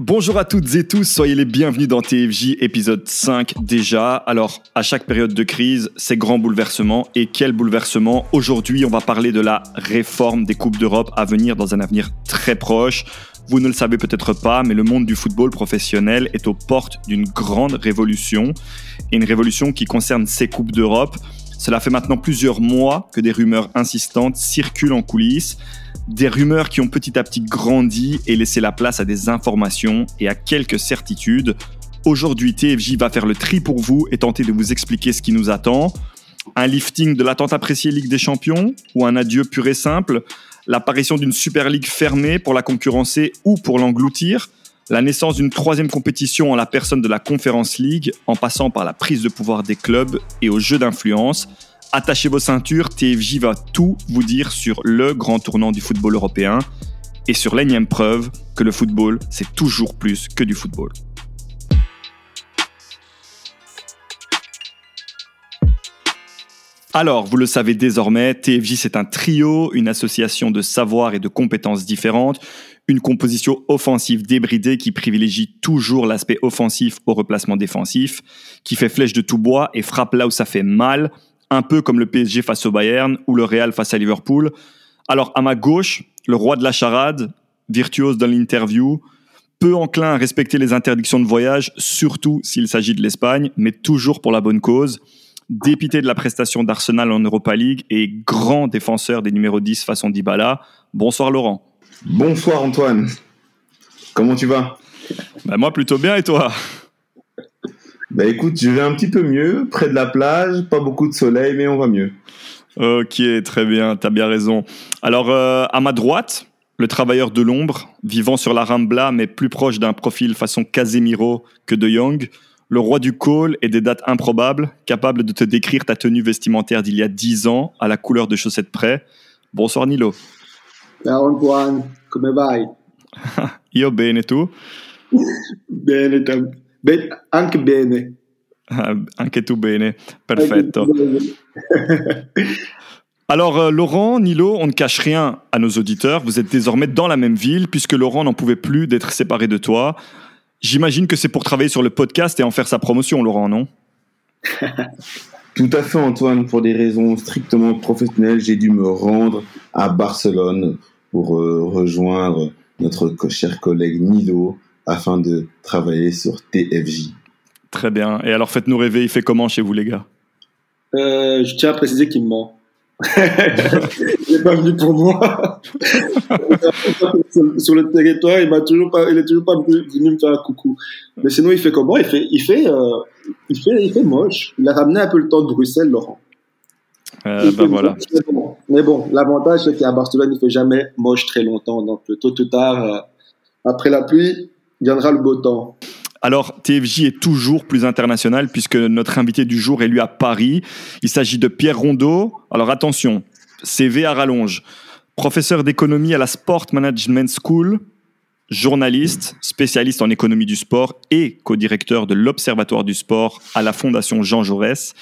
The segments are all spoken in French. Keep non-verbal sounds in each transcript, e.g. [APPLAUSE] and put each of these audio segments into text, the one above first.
Bonjour à toutes et tous, soyez les bienvenus dans TFJ épisode 5 déjà. Alors, à chaque période de crise, c'est grand bouleversement. Et quel bouleversement Aujourd'hui, on va parler de la réforme des Coupes d'Europe à venir dans un avenir très proche. Vous ne le savez peut-être pas, mais le monde du football professionnel est aux portes d'une grande révolution. Et une révolution qui concerne ces Coupes d'Europe. Cela fait maintenant plusieurs mois que des rumeurs insistantes circulent en coulisses des rumeurs qui ont petit à petit grandi et laissé la place à des informations et à quelques certitudes. Aujourd'hui, TFJ va faire le tri pour vous et tenter de vous expliquer ce qui nous attend. Un lifting de la tant appréciée Ligue des Champions ou un adieu pur et simple? L'apparition d'une Super League fermée pour la concurrencer ou pour l'engloutir? La naissance d'une troisième compétition en la personne de la Conference League en passant par la prise de pouvoir des clubs et au jeu d'influence Attachez vos ceintures, TFJ va tout vous dire sur le grand tournant du football européen et sur l'énième preuve que le football, c'est toujours plus que du football. Alors, vous le savez désormais, TFJ c'est un trio, une association de savoirs et de compétences différentes, une composition offensive débridée qui privilégie toujours l'aspect offensif au replacement défensif, qui fait flèche de tout bois et frappe là où ça fait mal, un peu comme le PSG face au Bayern ou le Real face à Liverpool. Alors à ma gauche, le roi de la charade, virtuose dans l'interview, peu enclin à respecter les interdictions de voyage, surtout s'il s'agit de l'Espagne, mais toujours pour la bonne cause. Dépité de la prestation d'Arsenal en Europa League et grand défenseur des numéros 10 façon Dybala. Bonsoir Laurent. Bonsoir Antoine. Comment tu vas? Ben Moi plutôt bien et toi? Bah écoute, je vais un petit peu mieux, près de la plage, pas beaucoup de soleil, mais on va mieux. Ok, très bien, t'as bien raison. Alors, euh, à ma droite, le travailleur de l'ombre, vivant sur la Rambla, mais plus proche d'un profil façon Casemiro que de Young, le roi du call et des dates improbables, capable de te décrire ta tenue vestimentaire d'il y a dix ans à la couleur de chaussettes près. Bonsoir Nilo. Ciao Antoine, come vai? Io bene, tu? [LAUGHS] bene, Ben, anche bene. Ah, [LAUGHS] anche tu bene, perfetto. [LAUGHS] Alors euh, Laurent, Nilo, on ne cache rien à nos auditeurs, vous êtes désormais dans la même ville puisque Laurent n'en pouvait plus d'être séparé de toi. J'imagine que c'est pour travailler sur le podcast et en faire sa promotion, Laurent, non? Tout à fait Antoine, pour des raisons strictement professionnelles, j'ai dû me rendre à Barcelone pour euh, rejoindre notre cher collègue Nilo afin de travailler sur TFJ. Très bien. Et alors, faites-nous rêver, il fait comment chez vous, les gars? Euh, Je tiens à préciser qu'il me ment. Il n'est pas venu pour moi. [LAUGHS] sur, le territoire, il m'a toujours pas, il est toujours pas venu me faire un coucou. Mais sinon, il fait comment? Il fait, il fait, euh, il fait, il fait moche. Il a ramené un peu le temps de Bruxelles, Laurent. Euh, ben voilà. mais bon, l'avantage c'est qu'à Barcelone, il fait jamais moche très longtemps. Donc, tôt ou tard, euh, après la pluie, viendra le beau temps. Alors, TFJ est toujours plus international puisque notre invité du jour est lui à Paris. Il s'agit de Pierre Rondeau. Alors attention, CV à rallonge. Professeur d'économie à la Sport Management School, journaliste, spécialiste en économie du sport et co-directeur de l'Observatoire du sport à la Fondation Jean Jaurès,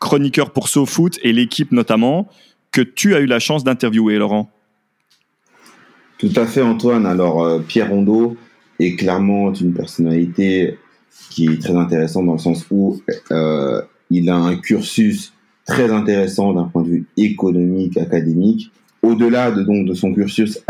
chroniqueur pour SoFoot et l'équipe notamment, que tu as eu la chance d'interviewer, Laurent. Tout à fait, Antoine. Alors, euh, Pierre Rondeau, est clairement une personnalité qui est très intéressante dans le sens où euh, il a un cursus très intéressant d'un point de vue économique, académique. Au-delà de donc de son cursus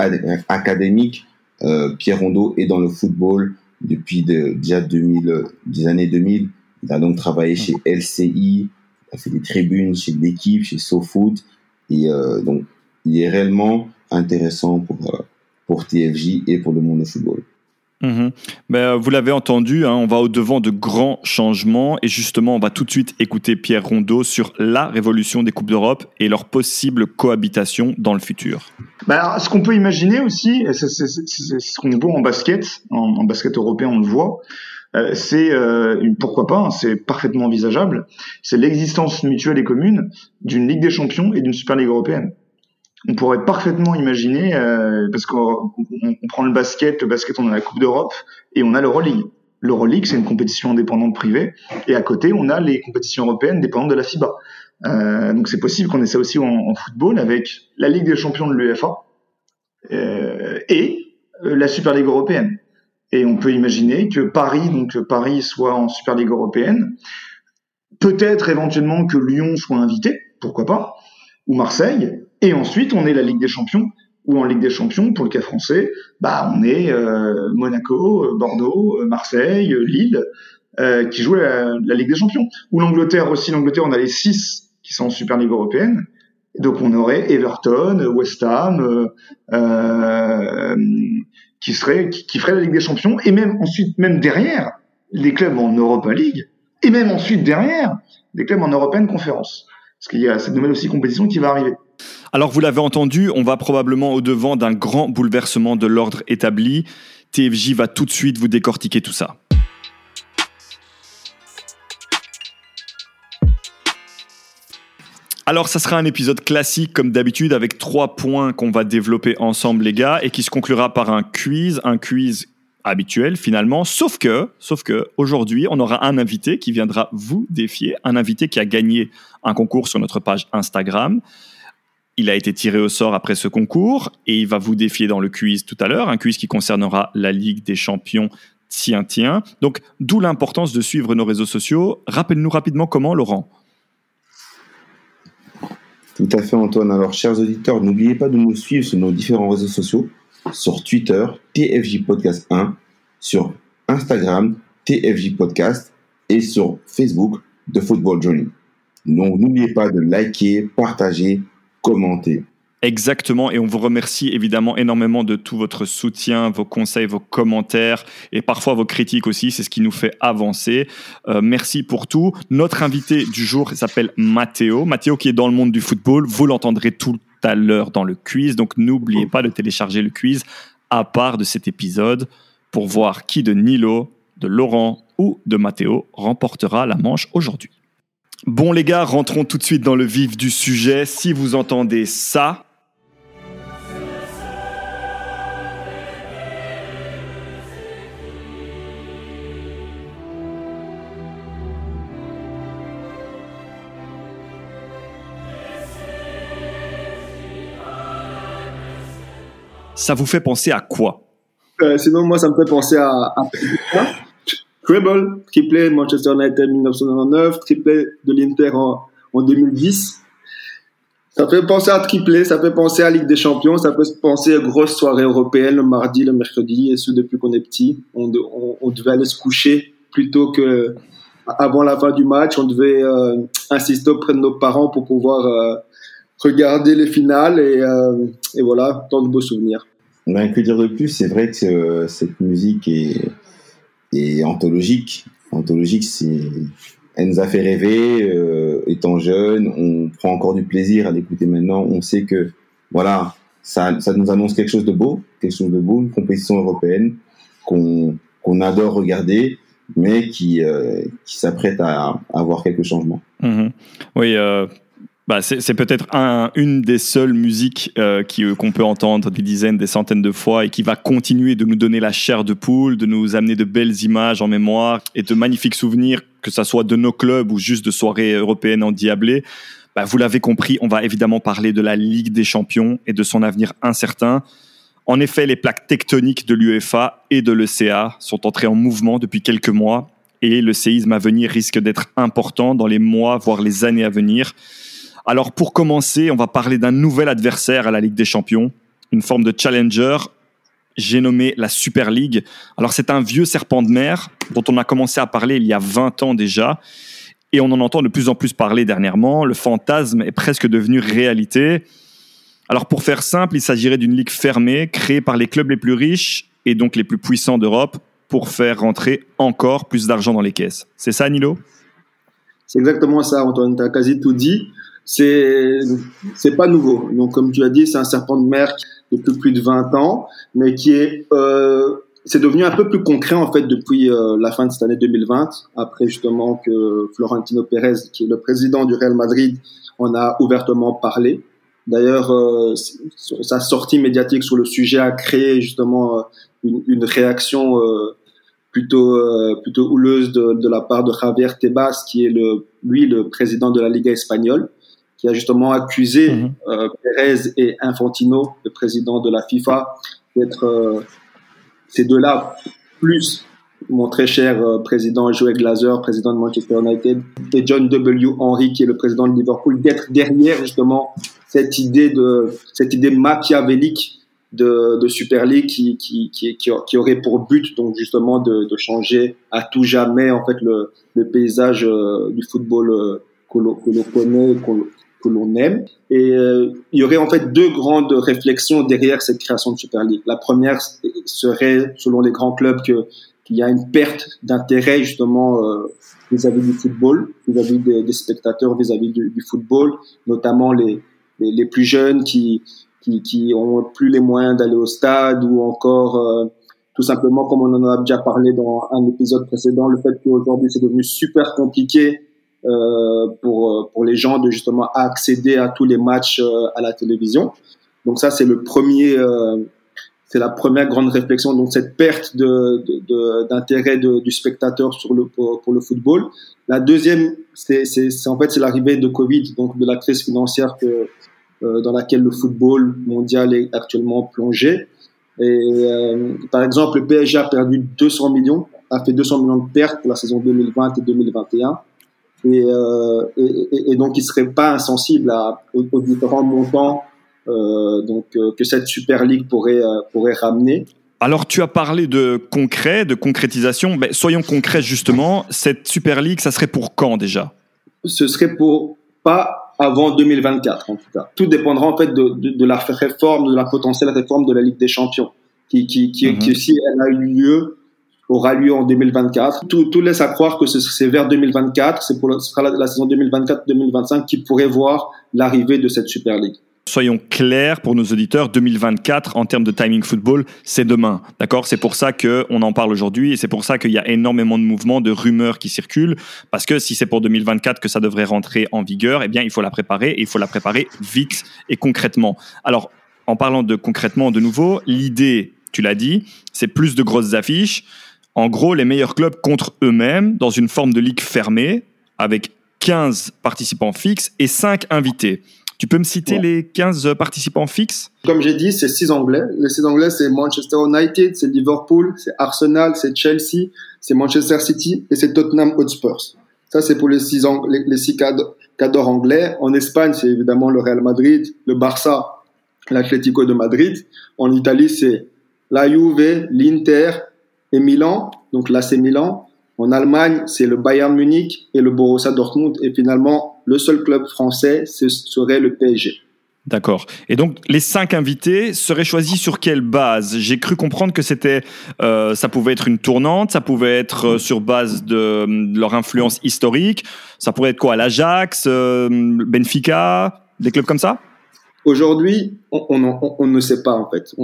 académique, euh, Pierre Rondeau est dans le football depuis de, déjà 2000, des années 2000. Il a donc travaillé chez LCI, il a fait des tribunes chez l'équipe, chez SoFoot, et euh, donc il est réellement intéressant pour euh, pour TFJ et pour le monde du football. Mhm. Ben, vous l'avez entendu, hein, on va au-devant de grands changements et justement on va tout de suite écouter Pierre Rondeau sur la révolution des Coupes d'Europe et leur possible cohabitation dans le futur. Ben, ce qu'on peut imaginer aussi, c'est ce qu'on voit en basket, en, basket européen on le voit, euh, c'est euh, pourquoi pas, hein, c'est parfaitement envisageable, c'est l'existence mutuelle et commune d'une Ligue des Champions et d'une Super Ligue européenne on pourrait parfaitement imaginer, euh, parce qu'on prend le basket, le basket on a la Coupe d'Europe et on a l'Euroleague. L'Euroleague c'est une compétition indépendante privée et à côté on a les compétitions européennes dépendantes de la FIBA. Euh, donc c'est possible qu'on ait ça aussi en, football avec la Ligue des champions de l'UEFA euh, et la Super Ligue européenne. Et on peut imaginer que Paris, donc Paris soit en Super Ligue européenne. Peut-être éventuellement que Lyon soit invité, pourquoi pas, ou Marseille. Et ensuite, on est la Ligue des Champions ou en Ligue des Champions, pour le cas français, bah on est euh, Monaco, Bordeaux, Marseille, Lille, euh, qui jouent la, Ligue des Champions. Ou l'Angleterre aussi, l'Angleterre, on a les six qui sont en Super Ligue européenne. Donc on aurait Everton, West Ham, euh, euh qui serait qui ferait la Ligue des Champions, et même ensuite, même derrière, les clubs en Europa League, et même ensuite derrière, des clubs en European Conference. Parce qu'il y a cette nouvelle aussi compétition qui va arriver. Alors vous l'avez entendu, on va probablement au-devant d'un grand bouleversement de l'ordre établi. TFJ va tout de suite vous décortiquer tout ça. Alors, ça sera un épisode classique comme d'habitude avec trois points qu'on va développer ensemble, les gars, et qui se conclura par un quiz, un quiz habituel finalement, sauf que, sauf que aujourd'hui, on aura un invité qui viendra vous défier, un invité qui a gagné un concours sur notre page Instagram. Il a été tiré au sort après ce concours et il va vous défier dans le quiz tout à l'heure, un quiz qui concernera la Ligue des Champions Tiens Tiens. Donc, d'où l'importance de suivre nos réseaux sociaux. Rappelle-nous rapidement comment, Laurent Tout à fait, Antoine. Alors, chers auditeurs, n'oubliez pas de nous suivre sur nos différents réseaux sociaux, sur Twitter, TFJ Podcast 1, sur Instagram, TFJ Podcast, et sur Facebook, The Football Journey. Donc, n'oubliez pas de liker, partager, commenter. Exactement, et on vous remercie évidemment énormément de tout votre soutien, vos conseils, vos commentaires et parfois vos critiques aussi, c'est ce qui nous fait avancer. Euh, merci pour tout. Notre invité du jour s'appelle Matteo. Matteo qui est dans le monde du football, vous l'entendrez tout à l'heure dans le quiz, donc n'oubliez pas de télécharger le quiz à part de cet épisode pour voir qui de Nilo, de Laurent ou de Matteo remportera la manche aujourd'hui. Bon les gars, rentrons tout de suite dans le vif du sujet. Si vous entendez ça, ça vous fait penser à quoi? Euh, Sinon, moi, ça me fait penser à, à Treble, triplé Manchester United 1999, triplé de l'Inter en, en 2010. Ça fait penser à triplé, ça fait penser à Ligue des Champions, ça peut penser à grosse soirée européenne le mardi, le mercredi, et ce depuis qu'on est petit. On, devait aller se coucher plutôt que avant la fin du match. On devait euh, insister auprès de nos parents pour pouvoir euh, regarder les finales et, euh, et, voilà, tant de beaux souvenirs. Ben, que dire de plus C'est vrai que cette musique est et anthologique. Anthologique, c'est, elle nous a fait rêver, euh, étant jeune, on prend encore du plaisir à l'écouter maintenant, on sait que, voilà, ça, ça nous annonce quelque chose de beau, quelque chose de beau, une compétition européenne qu'on, adore regarder, mais qui, euh, qui s'apprête à, avoir quelques changements. Mm-hmm. Oui, euh, bah, c'est peut-être un, une des seules musiques euh, euh, qu'on peut entendre des dizaines, des centaines de fois et qui va continuer de nous donner la chair de poule, de nous amener de belles images en mémoire et de magnifiques souvenirs, que ce soit de nos clubs ou juste de soirées européennes endiablées. Bah, vous l'avez compris, on va évidemment parler de la Ligue des Champions et de son avenir incertain. En effet, les plaques tectoniques de l'UEFA et de l'ECA sont entrées en mouvement depuis quelques mois et le séisme à venir risque d'être important dans les mois, voire les années à venir. Alors pour commencer, on va parler d'un nouvel adversaire à la Ligue des Champions, une forme de challenger. J'ai nommé la Super League. Alors c'est un vieux serpent de mer dont on a commencé à parler il y a 20 ans déjà. Et on en entend de plus en plus parler dernièrement. Le fantasme est presque devenu réalité. Alors pour faire simple, il s'agirait d'une ligue fermée créée par les clubs les plus riches et donc les plus puissants d'Europe pour faire rentrer encore plus d'argent dans les caisses. C'est ça, Nilo? C'est exactement ça, Antoine. Tu as quasi tout dit c'est c'est pas nouveau. Donc comme tu as dit, c'est un serpent de mer depuis plus de 20 ans, mais qui est euh, c'est devenu un peu plus concret en fait depuis euh, la fin de cette année 2020, après justement que Florentino Pérez, qui est le président du Real Madrid, en a ouvertement parlé. D'ailleurs, euh, sa sortie médiatique sur le sujet a créé justement euh, une, une réaction plutôt plutôt houleuse de, de, la part de Javier Tebas, qui est le lui le président de la Liga espagnole qui a justement accusé mhm. euh, Pérez et Infantino, le président de la FIFA, d'être euh, ces deux-là plus mon très cher euh, président Joe Glazer, président de Manchester United, et John W. Henry, qui est le président de Liverpool, d'être derrière justement cette idée de cette idée machiavélique de, de Super League qui, qui, qui, qui, aurait pour but donc justement de, de changer à tout jamais en fait le, le paysage euh, du football que l'on connaît, que l'on aime. Et euh, il y aurait en fait deux grandes réflexions derrière cette création de Super League. La première serait, selon les grands clubs, que qu'il y a une perte d'intérêt justement vis-à-vis du football, vis-à-vis des, spectateurs, vis-à-vis du, football, notamment les, les, les, plus jeunes qui qui, qui ont plus les moyens d'aller au stade ou encore euh, tout simplement comme on en a déjà parlé dans un épisode précédent, le fait qu'aujourd'hui c'est devenu super compliqué euh, pour pour les gens de justement accéder à tous les matchs euh, à la télévision. Donc ça c'est le premier, euh, c'est la première grande réflexion. Donc cette perte de d'intérêt de, du spectateur sur le pour, le football. La deuxième, c'est en fait c'est l'arrivée de Covid, donc de la crise financière que euh, dans laquelle le football mondial est actuellement plongé. Et euh, par exemple, le PSG a perdu 200 millions, a fait 200 millions de pertes pour la saison 2020 et 2021. Et, euh, et, et donc, il serait pas insensible à, aux, différents montants euh, donc euh, que cette Super League pourrait pourrait ramener. Alors, tu as parlé de concret, de concrétisation. Ben, soyons concrets justement. Cette Super League, ça serait pour quand déjà? Ce serait pour pas avant 2024 en tout cas. Tout dépendra en fait de, de, de, la réforme, de la potentielle réforme de la Ligue des Champions, qui, qui, qui, mhm. qui si elle a eu lieu, aura lieu en 2024. Tout, laisse à croire que c'est vers 2024, c'est pour ce sera la, la saison 2024-2025 qui pourrait voir l'arrivée de cette Super League soyons clairs pour nos auditeurs, 2024 en termes de timing football, c'est demain. D'accord? C'est pour ça qu'on en parle aujourd'hui et c'est pour ça qu'il y a énormément de mouvements, de rumeurs qui circulent. Parce que si c'est pour 2024 que ça devrait rentrer en vigueur, eh bien, il faut la préparer et il faut la préparer vite et concrètement. Alors, en parlant de concrètement de nouveau, l'idée, tu l'as dit, c'est plus de grosses affiches. En gros, les meilleurs clubs contre eux-mêmes dans une forme de ligue fermée avec 15 participants fixes et 5 invités. Tu peux me citer les 15 participants fixes? Comme j'ai dit, c'est 6 Anglais. Les 6 Anglais, c'est Manchester United, c'est Liverpool, c'est Arsenal, c'est Chelsea, c'est Manchester City et c'est Tottenham Hotspurs. Ça, c'est pour les 6 les, les six cadors anglais. En Espagne, c'est évidemment le Real Madrid, le Barça, l'Atlético de Madrid. En Italie, c'est la Juve, l'Inter et Milan, donc l'AC Milan. En Allemagne, c'est le Bayern Munich et le Borussia Dortmund. Et finalement, le seul club français, ce serait le PSG. D'accord. Et donc les cinq invités seraient choisis sur quelle base? J'ai cru comprendre que c'était, euh, ça pouvait être une tournante, ça pouvait être euh, sur base de, leur influence historique. Ça pourrait être quoi? L'Ajax, euh, Benfica, des clubs comme ça? Aujourd'hui, on, on, on, ne sait pas en fait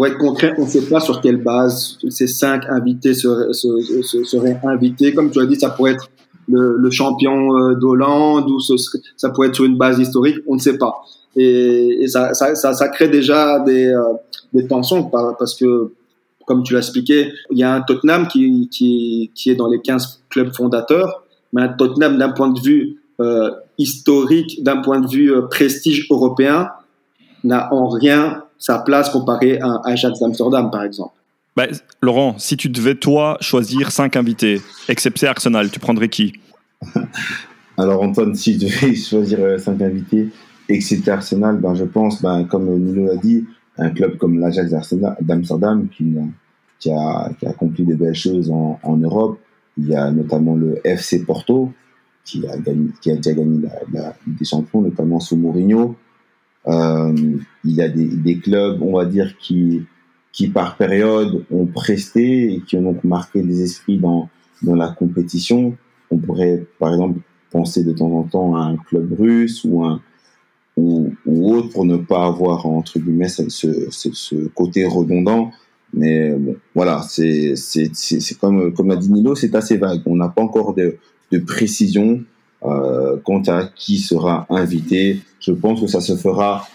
pour être concret, on ne sait pas sur quelle base ces cinq invités seraient, invités. Comme tu as dit, ça pourrait être le, le champion euh, d'Hollande ou ça pourrait être sur une base historique, on ne sait pas. Et, ça, crée déjà des, euh, tensions parce que, comme tu l'as expliqué, il y a un Tottenham qui, est dans les 15 clubs fondateurs, mais un Tottenham d'un point de vue euh, historique, d'un point de vue prestige européen, n'a en rien sa place comparée à Ajax d'Amsterdam, par exemple. Bah, Laurent, si tu devais, toi, choisir cinq invités, excepté Arsenal, tu prendrais qui? [LAUGHS] Alors, Antoine, si je devais [LAUGHS] choisir euh, cinq invités, excepté Arsenal, ben, je pense, ben, comme Nilo l'a dit, un club comme l'Ajax d'Amsterdam qui, qui, a, qui a accompli de belles choses en, en, Europe. Il y a notamment le FC Porto qui a, gagné, qui a déjà gagné la, la Ligue des Champions, notamment sous Mourinho. Euh, il y a des, des, clubs, on va dire, qui, qui par période ont presté et qui ont donc marqué des esprits dans, dans la compétition. On pourrait, par exemple, penser de temps en temps à un club russe ou un ou, ou autre pour ne pas avoir entre guillemets ce, ce, ce côté redondant. Mais bon, voilà, c'est c'est c'est comme comme l'a dit Nilo, c'est assez vague. On n'a pas encore de de précision euh, quant à qui sera invité. Je pense que ça se fera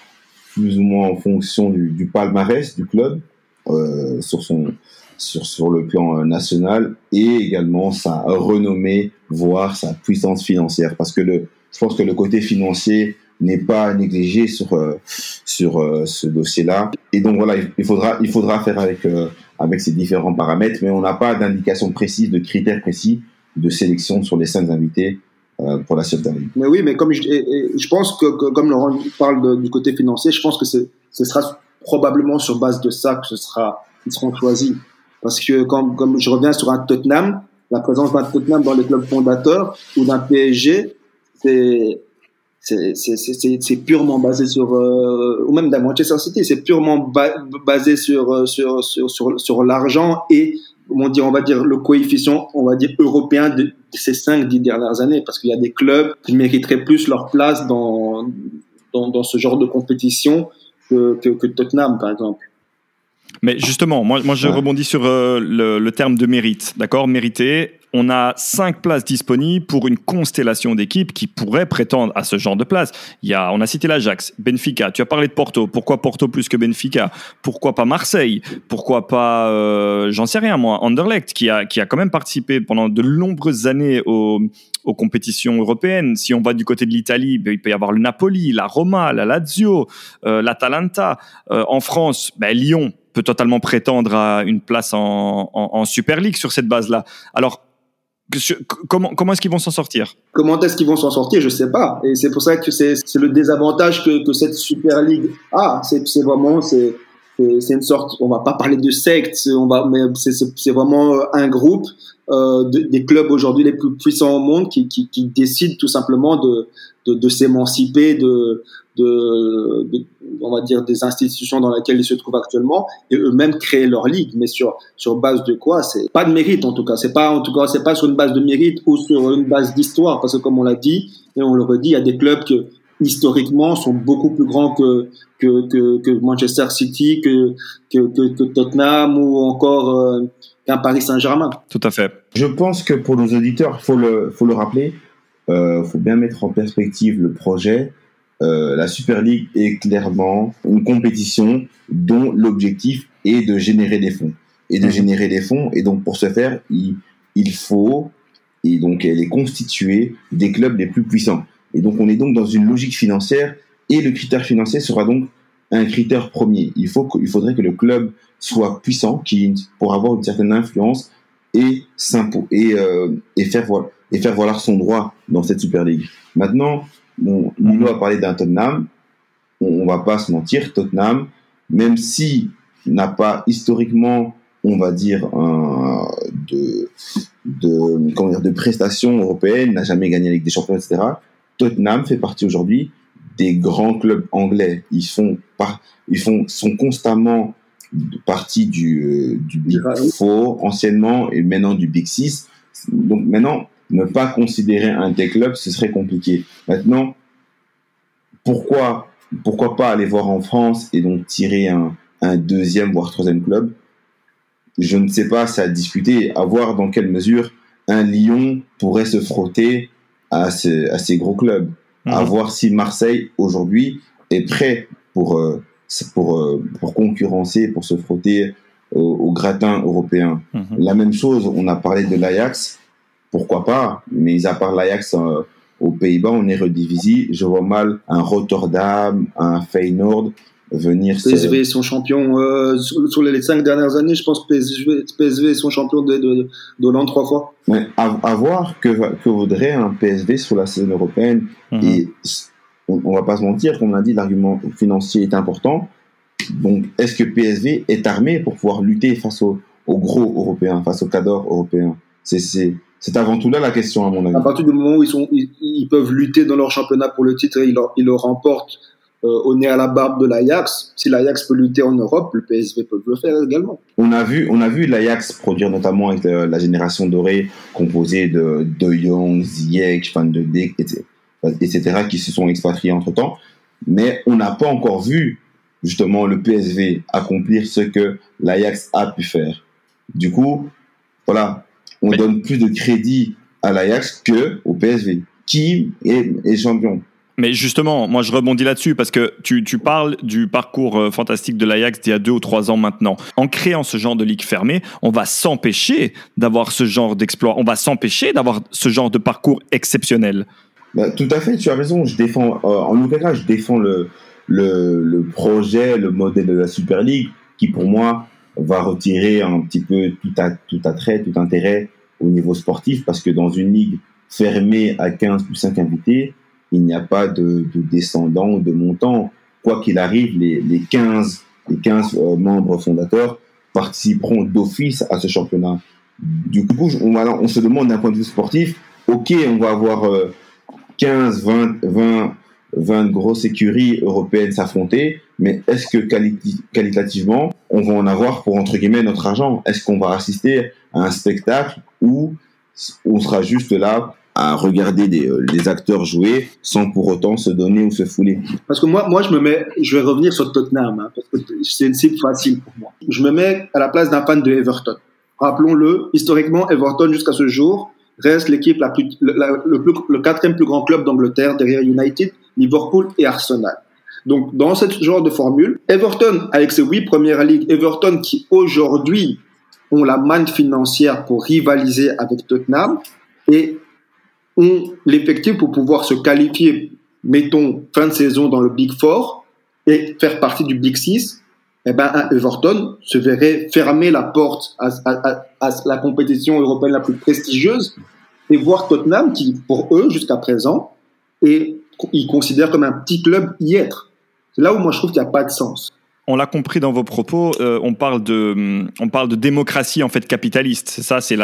plus ou moins en fonction du, du palmarès du club euh, sur son sur sur le plan euh, national et également sa renommée, voire sa puissance financière. Parce que le, je pense que le côté financier n'est pas négligé sur euh, sur ce dossier-là. Et donc voilà, il faudra il faudra faire avec avec ses différents paramètres, mais on n'a pas d'indication précise, de critères précis de sélection sur les cinq invités euh, pour la League. Mais oui, mais comme je, je pense que, comme Laurent parle du côté financier, je pense que ce sera probablement sur base de ça que ce sera, ils seront choisis. Parce que comme, comme je reviens sur un Tottenham, la présence d'un Tottenham dans le club fondateur ou d'un PSG, c'est c'est purement basé sur euh, ou même d'un Manchester City c'est purement basé sur, euh, sur sur sur, sur l'argent et on, dire, on va dire le coefficient on va dire européen de ces cinq dix dernières années parce qu'il y a des clubs qui mériteraient plus leur place dans dans, dans ce genre de compétition que, que, que Tottenham par exemple mais justement, moi, moi je rebondis sur euh, le, le, terme de mérite. D'accord? Mérité. On a cinq places disponibles pour une constellation d'équipes qui pourraient prétendre à ce genre de place. Il y a, on a cité l'Ajax, Benfica. Tu as parlé de Porto. Pourquoi Porto plus que Benfica? Pourquoi pas Marseille? Pourquoi pas, euh, j'en sais rien moi, Anderlecht qui a, qui a quand même participé pendant de nombreuses années aux, aux compétitions européennes. Si on va du côté de l'Italie, ben, il peut y avoir le Napoli, la Roma, la Lazio, euh, l'Atalanta. Euh, en France, ben, Lyon peut totalement prétendre à une place en, Super League sur cette base-là. Alors, comment, comment est-ce qu'ils vont s'en sortir? Comment est-ce qu'ils vont s'en sortir? Je sais pas. Et c'est pour ça que c'est le désavantage que, que cette Super League a. C'est vraiment c'est c'est une sorte. On va pas parler de secte. On va, mais c'est vraiment un groupe euh, des clubs aujourd'hui les plus puissants au monde qui, qui, qui décident tout simplement de de, de s'émanciper de, de, on va dire, des institutions dans lesquelles ils se trouvent actuellement et eux-mêmes créer leur ligue. Mais sur, sur base de quoi? C'est pas de mérite, en tout cas. C'est pas, en tout cas, c'est pas sur une base de mérite ou sur une base d'histoire. Parce que comme on l'a dit, et on le redit, il y a des clubs que, historiquement, sont beaucoup plus grands que, que, que, que Manchester City, que, que, que, Tottenham ou encore euh, qu'un Paris Saint-Germain. Tout à fait. Je pense que pour nos auditeurs, faut le, faut le rappeler, euh, faut bien mettre en perspective le projet. Euh, la Super League est clairement une compétition dont l'objectif est de générer des fonds. Et de mhm. générer des fonds. Et donc pour ce faire il, il faut et donc elle est constituée des clubs les plus puissants. Et donc on est donc dans une logique financière. Et le critère financier sera donc un critère premier. Il faut il faudrait que le club soit puissant qui pour avoir une certaine influence euh, et faire et valoir son droit dans cette Super League maintenant Bon, Nino a parlé d'un Tottenham. On, on, va pas se mentir, Tottenham, même si n'a pas historiquement, on va dire, de, de, comment prestations européennes, n'a jamais gagné avec des champions, etc. Tottenham fait partie aujourd'hui des grands clubs anglais. Ils sont constamment partie du, du Big Four, anciennement, et maintenant du Big Six. Donc maintenant, ne pas considérer un tel club, ce serait compliqué. Maintenant, pourquoi, pourquoi pas aller voir en France et donc tirer un, un deuxième voire troisième club? Je ne sais pas, c'est à discuter, à voir dans quelle mesure un Lyon pourrait se frotter à, ce, à ces gros clubs, à mhm. voir si Marseille aujourd'hui est prêt pour, euh, pour, euh, pour concurrencer, pour se frotter au, gratin européen. Mhm. La même chose, on a parlé de l'Ajax pourquoi pas? Mais à part l'Ajax euh, aux Pays-Bas, on est redivisé. Je vois mal un Rotterdam, un Feyenoord venir. PSV sont champions euh, sur, les cinq dernières années. Je pense que PSV, PSV sont champions de, de, de trois fois. Mais à, voir que, que vaudrait un PSV sur la scène européenne. Mhm. Et on, on, va pas se mentir, comme on a dit, l'argument financier est important. Donc, est-ce que PSV est armé pour pouvoir lutter face aux, aux gros européens, face aux cadors européens C'est c'est avant tout là la question, à mon avis. À partir du moment où ils, sont, ils, peuvent lutter dans leur championnat pour le titre et ils, ils le remportent euh, au nez à la barbe de l'Ajax, si l'Ajax peut lutter en Europe, le PSV peut le faire également. On a vu, on a vu l'Ajax produire notamment avec euh, la, génération dorée composée de De Jong, Ziyech, Van de Beek, etc., etc., qui se sont expatriés entre temps. Mais on n'a pas encore vu justement le PSV accomplir ce que l'Ajax a pu faire. Du coup, voilà, on donne plus de crédit à l'Ajax que au PSV, qui est, champion. Mais justement, moi je rebondis là-dessus parce que tu, parles du parcours euh, fantastique de l'Ajax d'il y a deux ou trois ans maintenant. En créant ce genre de ligue fermée, on va s'empêcher d'avoir ce genre d'exploit, on va s'empêcher d'avoir ce genre de parcours exceptionnel. Bah, tout à fait, tu as raison. Je défends, euh, en tout cas, je défends le, le, le projet, le modèle de la Super League qui pour moi va retirer un petit peu tout, à, tout attrait, tout intérêt au niveau sportif, parce que dans une ligue fermée à 15 plus 5 invités, il n'y a pas de, de descendants ou de montants. Quoi qu'il arrive, les, les 15, les 15 euh, membres fondateurs participeront d'office à ce championnat. Du coup, on, on se demande d'un point de vue sportif, ok, on va avoir 15, 20, 20, 20 grosses écuries européennes s'affronter, mais est-ce que qualitativement, on va en avoir pour, entre guillemets, notre argent? Est-ce qu'on va assister à un spectacle où on sera juste là à regarder des, euh, acteurs jouer sans pour autant se donner ou se fouler? Parce que moi, moi, je me mets, je vais revenir sur Tottenham, hein, parce que c'est une cible facile pour moi. Je me mets à la place d'un fan de Everton. Rappelons-le, historiquement, Everton jusqu'à ce jour reste l'équipe la plus, le, le quatrième plus grand club d'Angleterre derrière United, Liverpool et Arsenal. Donc, dans ce genre de formule, Everton, avec ses huit premières ligues, Everton qui aujourd'hui ont la manne financière pour rivaliser avec Tottenham et ont l'effectif pour pouvoir se qualifier, mettons, fin de saison dans le Big Four et faire partie du Big Six, eh ben, Everton se verrait fermer la porte à, la compétition européenne la plus prestigieuse et voir Tottenham, qui, pour eux, jusqu'à présent, et ils considèrent comme un petit club y être. C'est là où moi je trouve qu'il n'y a pas de sens on l'a compris dans vos propos, euh, on parle de, on parle de démocratie en fait capitaliste. Ça, c'est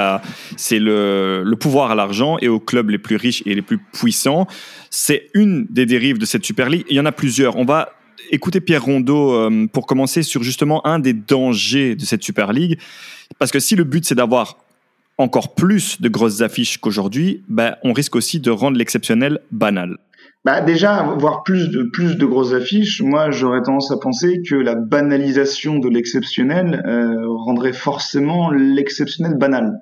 c'est le, le pouvoir à l'argent et aux clubs les plus riches et les plus puissants. C'est une des dérives de cette Super League. Il y en a plusieurs. On va écouter Pierre Rondeau euh, pour commencer sur justement un des dangers de cette Super League, parce que si le but c'est d'avoir encore plus de grosses affiches qu'aujourd'hui, ben, on risque aussi de rendre l'exceptionnel banal. Bah déjà, voir plus de plus de grosses affiches, moi j'aurais tendance à penser que la banalisation de l'exceptionnel euh, rendrait forcément l'exceptionnel banal.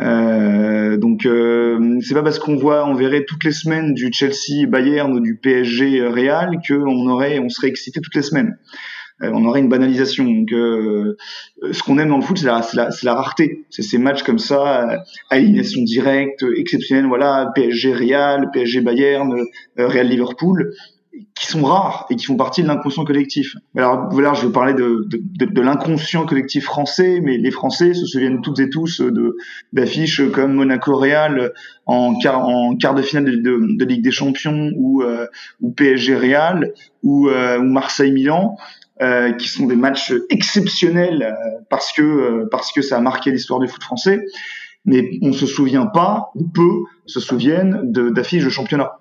Euh, donc euh, c'est pas parce qu'on voit, on verrait toutes les semaines du Chelsea Bayern ou du PSG Real que on aurait, on serait excité toutes les semaines. Euh, on aurait une banalisation. Donc, euh, ce qu'on aime dans le foot, c'est la, la, la, rareté. C'est ces matchs comme ça, euh, à élimination directe, exceptionnelle. Voilà, PSG Real, PSG Bayern, Real Liverpool qui sont rares et qui font partie de l'inconscient collectif. Alors voilà, je vais parler de, l'inconscient collectif français, mais les Français se souviennent toutes et tous d'affiches comme Monaco Real en quart, de finale de, Ligue des Champions ou, ou PSG Real ou, ou Marseille Milan. Euh, qui sont des matchs exceptionnels euh, parce que euh, parce que ça a marqué l'histoire du foot français. Mais on se souvient pas, ou peu se souviennent d'affiches de, championnat.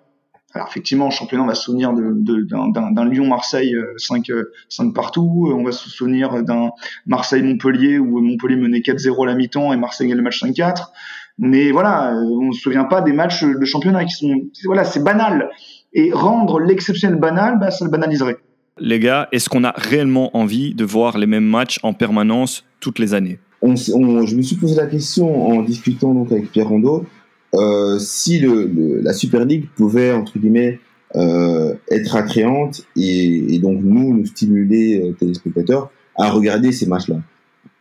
Alors effectivement, le championnat, on va se souvenir d'un Lyon-Marseille 5, 5 partout. On va se souvenir d'un Marseille-Montpellier où Montpellier menait 4-0 à la mi-temps et Marseille gagne le match 5-4. Mais voilà, on ne se souvient pas des matchs de championnat qui sont... Voilà, c'est banal. Et rendre l'exceptionnel banal, bah, ça le banaliserait. Les gars, est-ce qu'on a réellement envie de voir les mêmes matchs en permanence toutes les années? Je me suis posé la question en discutant donc avec Pierre Rondeau, euh, si le, la Super League pouvait, entre guillemets, euh, être attrayante et, donc nous, nous stimuler, euh, téléspectateurs, à regarder ces matchs-là.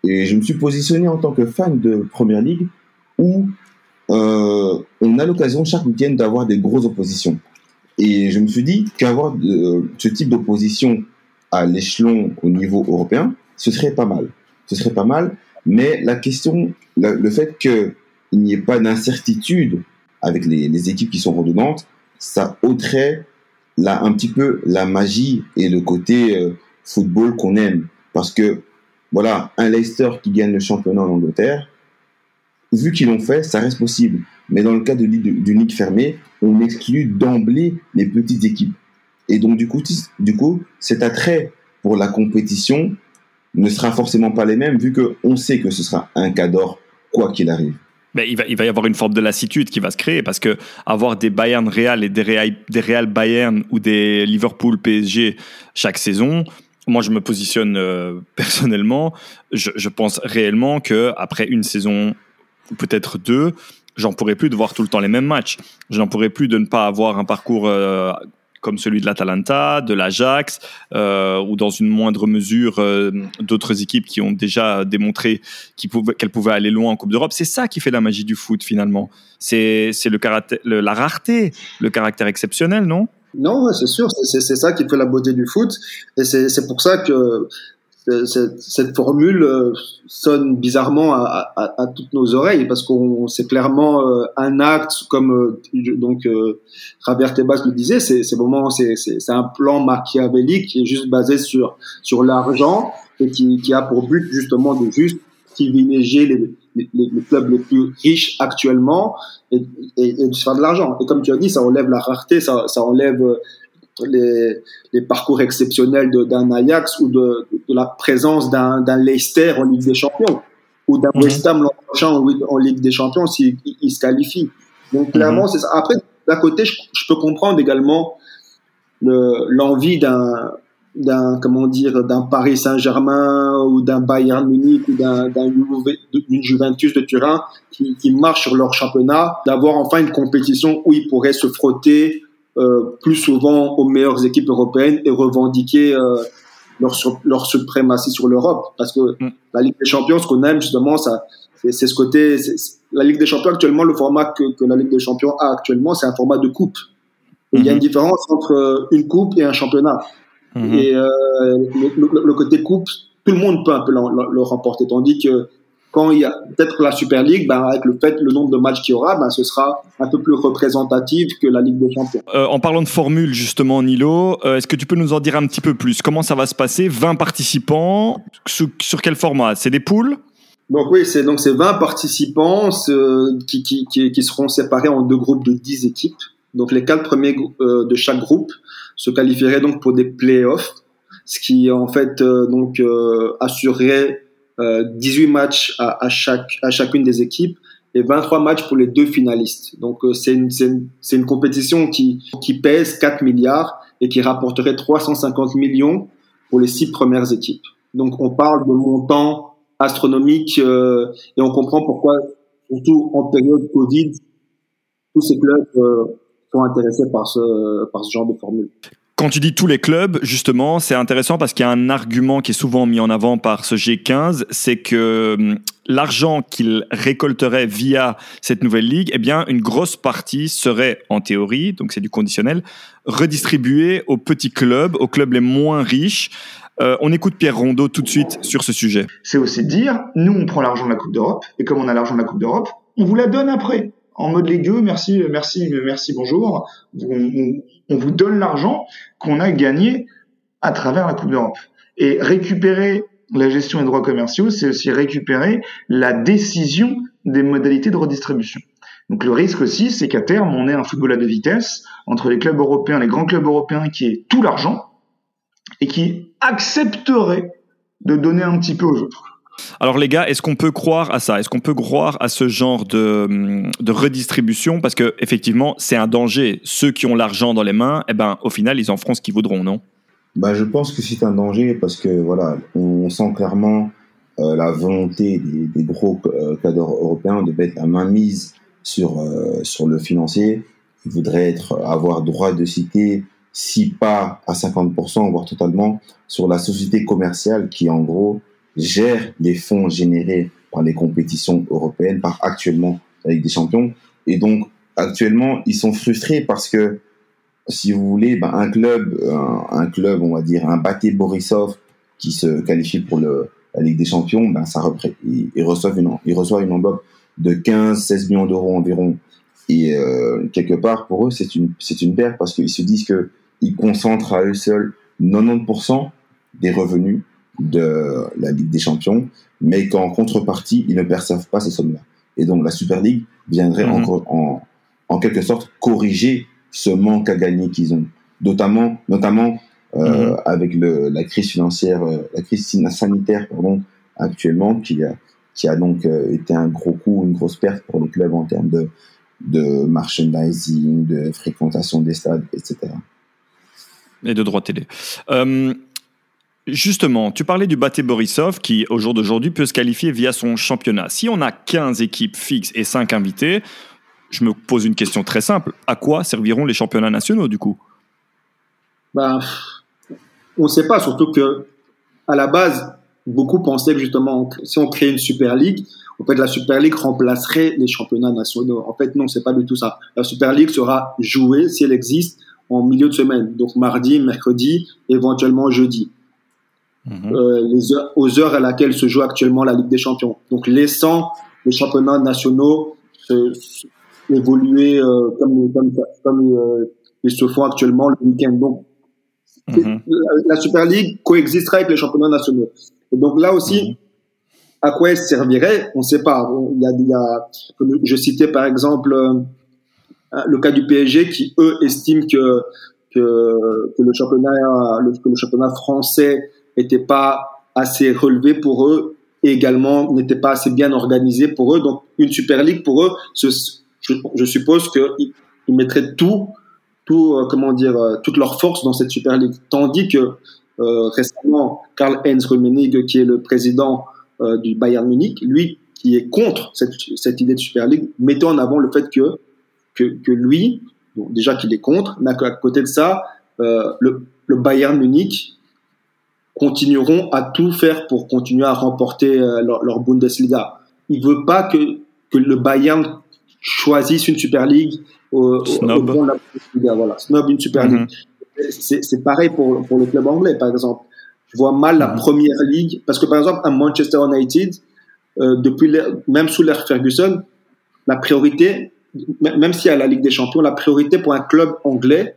Et je me suis positionné en tant que fan de Première Ligue où on a l'occasion chaque week-end d'avoir des grosses oppositions. Et je me suis dit qu'avoir ce type d'opposition à l'échelon au niveau européen, ce serait pas mal. Ce serait pas mal. Mais la question, le fait qu'il n'y ait pas d'incertitude avec les, équipes qui sont redondantes, ça ôterait là un petit peu la magie et le côté euh, football qu'on aime. Parce que, voilà, un Leicester qui gagne le championnat en Angleterre, vu qu'ils l'ont fait, ça reste possible. Mais dans le cas d'une ligue fermée, on exclut d'emblée les petites équipes. Et donc, du coup, du coup, cet attrait pour la compétition ne sera forcément pas les mêmes, vu qu'on sait que ce sera un cas d'or, quoi qu'il arrive. Mais il va, y avoir une forme de lassitude qui va se créer parce que avoir des Bayern Real et des Real, des Real Bayern ou des Liverpool PSG chaque saison, moi je me positionne euh, [LAUGHS] personnellement, je, je, pense réellement que après une saison peut-être deux, j'en pourrais plus de voir tout le temps les mêmes matchs. J'en pourrais plus de ne pas avoir un parcours euh, comme celui de l'Atalanta, de l'Ajax, euh, ou dans une moindre mesure euh, d'autres équipes qui ont déjà démontré qu'elles pouvaient, aller loin en Coupe d'Europe. C'est ça qui fait la magie du foot finalement. C'est le caractère, la rareté, le caractère exceptionnel, non? Non, c'est sûr, c'est ça qui fait la beauté du foot, et c'est pour ça que cette, cette, formule euh, sonne bizarrement à, à, à, toutes nos oreilles parce qu'on c'est clairement euh, un acte comme euh, donc euh, Javier Tebas le disait c'est c'est vraiment c'est c'est un plan machiavélique qui est juste basé sur sur l'argent et qui, qui a pour but justement de juste privilégier les, les, les, clubs les plus riches actuellement et, et, et de faire de l'argent. Et comme tu as dit ça enlève la rareté ça ça enlève les, les parcours exceptionnels d'un Ajax ou de, de, la présence d'un Leicester en Ligue des Champions ou d'un mhm. West Ham l'an prochain en, Ligue des Champions s'il il se qualifie. Donc mhm. clairement, c'est ça. Après, d'un côté, je, je, peux comprendre également l'envie d'un d'un comment dire d'un Paris Saint-Germain ou d'un Bayern Munich ou d'un d'une Juventus de Turin qui, qui marche sur leur championnat d'avoir enfin une compétition où ils pourraient se frotter plus souvent aux meilleures équipes européennes et revendiquer euh, leur, leur suprématie sur l'Europe. Parce que mm. la Ligue des Champions, ce qu'on aime justement, ça, c'est ce côté. La Ligue des Champions actuellement, le format que, que la Ligue des Champions a actuellement, c'est un format de coupe. Il y a une mm-hmm. différence entre une coupe et un championnat. Mm-hmm. Et euh, le, le, côté coupe, tout le monde peut un peu le, le remporter, tandis que quand il y a peut-être la Super League, ben, avec le fait, le nombre de matchs qu'il y aura, ben, ce sera un peu plus représentatif que la Ligue des Champions. Euh, en parlant de formule, justement, Nilo, euh, est-ce que tu peux nous en dire un petit peu plus? Comment ça va se passer? 20 participants sur, sur quel format? C'est des poules? Donc oui, c'est donc c'est 20 participants qui, qui, qui, qui, seront séparés en deux groupes de 10 équipes. Donc les quatre premiers euh, de chaque groupe se qualifieraient donc pour des playoffs, ce qui en fait euh, donc euh, assurerait 18 euh, matchs à, à, chaque, à chacune des équipes et 23 matchs pour les deux finalistes. Donc euh, c'est une, une, une, compétition qui, qui pèse 4 milliards et qui rapporterait 350 millions pour les six premières équipes. Donc on parle de montants astronomiques euh, et on comprend pourquoi, surtout en période Covid, tous ces clubs euh, sont intéressés par ce, par ce genre de formule. Quand tu dis tous les clubs, justement, c'est intéressant parce qu'il y a un argument qui est souvent mis en avant par ce G15, c'est que hum, l'argent qu'il récolterait via cette nouvelle ligue, eh bien, une grosse partie serait, en théorie, donc c'est du conditionnel, redistribuée aux petits clubs, aux clubs les moins riches. Euh, on écoute Pierre Rondeau tout de suite sur ce sujet. C'est aussi dire, nous, on prend l'argent de la Coupe d'Europe, et comme on a l'argent de la Coupe d'Europe, on vous la donne après en mode légueux, merci, merci, merci, bonjour. On, on vous donne l'argent qu'on a gagné à travers la Coupe d'Europe. Et récupérer la gestion des droits commerciaux, c'est aussi récupérer la décision des modalités de redistribution. Donc le risque aussi, c'est qu'à terme, on ait un football à deux vitesses entre les clubs européens, les grands clubs européens qui aient tout l'argent et qui accepteraient de donner un petit peu aux autres. Alors les gars, est-ce qu'on peut croire à ça? Est-ce qu'on peut croire à ce genre de, de redistribution? Parce que effectivement, c'est un danger. Ceux qui ont l'argent dans les mains, eh ben, au final, ils en feront ce qu'ils voudront, non? Bah, je pense que c'est un danger parce que voilà, on sent clairement euh, la volonté des, des gros euh, cadres européens de mettre la main mise sur euh, sur le financier. Ils voudraient être avoir droit de citer, si pas à 50%, voire totalement, sur la société commerciale qui en gros gère les fonds générés par les compétitions européennes, par actuellement Ligue des Champions. Et donc, actuellement, ils sont frustrés parce que, si vous voulez, ben, un club, un, club, on va dire, un Baté Borisov qui se qualifie pour le, la Ligue des Champions, ben, ça il, il, reçoit une, il reçoit une enveloppe de 15-16 millions d'euros environ. Et euh, quelque part, pour eux, c'est une, c'est une perte parce qu'ils se disent que ils concentrent à eux seuls 90% des revenus de la Ligue des Champions, mais qu'en contrepartie, ils ne perçoivent pas ces sommes-là. Et donc la Super League viendrait mhm. en, en, quelque sorte corriger ce manque à gagner qu'ils ont, notamment, notamment euh, mhm. avec le, la crise financière, euh, la crise sanitaire pardon, actuellement, qui a, qui a donc euh, été un gros coup, une grosse perte pour les clubs en termes de, de merchandising, de fréquentation des stades, etc. Et de droits télé. Euh, Justement, tu parlais du Baté Borisov qui, au jour d'aujourd'hui, peut se qualifier via son championnat. Si on a 15 équipes fixes et 5 invités, je me pose une question très simple. À quoi serviront les championnats nationaux, du coup? Ben, On ne sait pas, surtout que à la base, beaucoup pensaient que justement, si on crée une Super League, en fait, la Super League remplacerait les championnats nationaux. En fait, non, c'est pas du tout ça. La Super League sera jouée, si elle existe, en milieu de semaine. Donc mardi, mercredi, éventuellement jeudi. Mhm. euh, les heures, aux heures à laquelles se joue actuellement la Ligue des Champions. Donc laissant les championnats nationaux se, évoluer euh, comme, comme, comme euh, ils se font actuellement le week-end. Donc mhm. la, Super League coexistera avec les championnats nationaux. Et donc là aussi, mhm. à quoi elle servirait On ne sait pas. Il y a, il y a, je citais par exemple le cas du PSG qui eux estiment que que, que le championnat le, que le championnat français était pas assez relevé pour eux et également n'était pas assez bien organisé pour eux. Donc une Super League pour eux je, suppose qu'ils ils mettraient tout tout euh, comment dire euh, toute leur force dans cette Super League. Tandis que euh, récemment Karl-Heinz Rummenigge qui est le président du Bayern Munich lui qui est contre cette, cette idée de Super League mettait en avant le fait que que, que lui déjà qu'il est contre, mais à côté de ça, le, le, Bayern Munich continueront à tout faire pour continuer à remporter euh, leur, Bundesliga. Il veut pas que, que le Bayern choisisse une Super League au, Snob. Au, la Bundesliga, voilà, snob une Super League. Mhm. C'est pareil pour, pour le club anglais, par exemple. Je vois mal la mhm. première ligue, parce que par exemple, à Manchester United, euh, depuis même sous l'ère Ferguson, la priorité, même s'il y a la Ligue des Champions, la priorité pour un club anglais,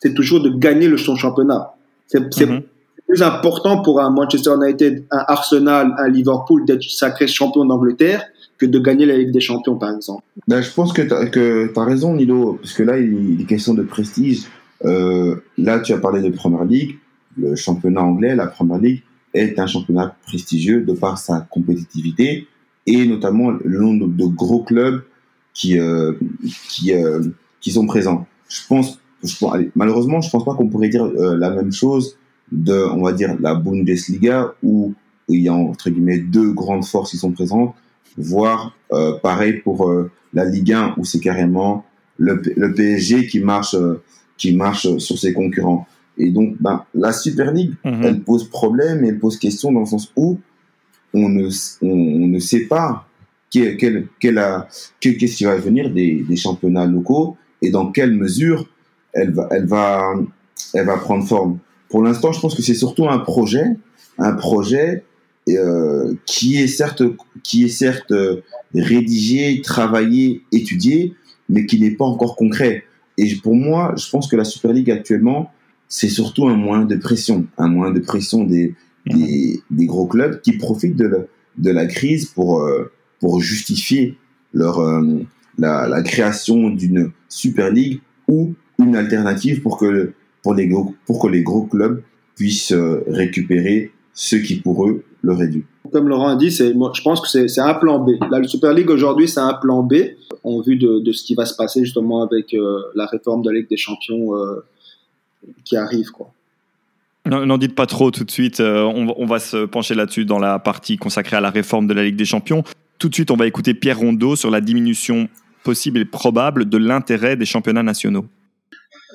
c'est toujours de gagner le son championnat. C'est mhm. Plus important pour un Manchester United, un Arsenal, un Liverpool d'être sacré champion d'Angleterre que de gagner la Ligue des Champions, par exemple. Ben, je pense que tu as, raison, Nilo, parce que là, il est question de prestige. Euh, là, tu as parlé de Première Ligue. Le championnat anglais, la Première Ligue, est un championnat prestigieux de par sa compétitivité et notamment le nombre de gros clubs qui euh, euh, qui sont présents. Je pense, je, allez, malheureusement, je pense pas qu'on pourrait dire la même chose de, on va dire, la Bundesliga où, il y a entre guillemets deux grandes forces qui sont présentes, voire pareil pour la Ligue 1 où c'est carrément le, le, PSG qui marche qui marche sur ses concurrents. Et donc, ben, la Super League, mhm. elle pose problème et elle pose question dans le sens où on ne, on ne sait pas qu'est-ce qui va venir des, championnats locaux et dans quelle mesure elle va, elle va, elle va prendre forme. Pour l'instant, je pense que c'est surtout un projet, un projet euh, qui est certes, qui est certes rédigé, travaillé, étudié, mais qui n'est pas encore concret. Et pour moi, je pense que la Super League actuellement, c'est surtout un moyen de pression, un moyen de pression des, des, gros clubs qui profitent de la, de la crise pour, euh, pour justifier leur, euh, la, la, création d'une Super League ou une alternative pour que, pour les gros, pour que les gros clubs puissent euh, récupérer ce qui pour eux leur est dû. Comme Laurent a dit, je pense que c'est un plan B. La Super League aujourd'hui, c'est un plan B en vue de, de, ce qui va se passer justement avec euh, la réforme de la Ligue des Champions qui arrive. Quoi. N'en dites pas trop tout de suite, on, on va se pencher là-dessus dans la partie consacrée à la réforme de la Ligue des Champions. Tout de suite, on va écouter Pierre Rondeau sur la diminution possible et probable de l'intérêt des championnats nationaux.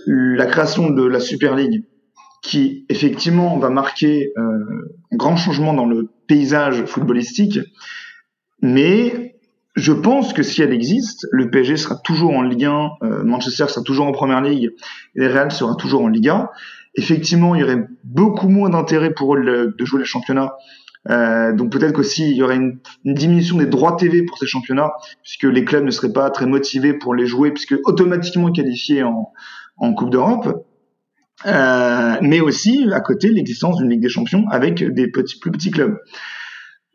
La création de la Super League, qui effectivement va marquer euh, un grand changement dans le paysage footballistique, mais je pense que si elle existe, le PSG sera toujours en Ligue 1, euh, Manchester sera toujours en Première Ligue, et Real sera toujours en Liga. Effectivement, il y aurait beaucoup moins d'intérêt pour eux de jouer les championnats euh, donc peut-être qu'aussi il y aurait une, diminution des droits TV pour ces championnats, puisque les clubs ne seraient pas très motivés pour les jouer, puisque automatiquement qualifiés en, en Coupe d'Europe. Euh, mais aussi à côté l'existence d'une Ligue des Champions avec des petits, plus petits clubs.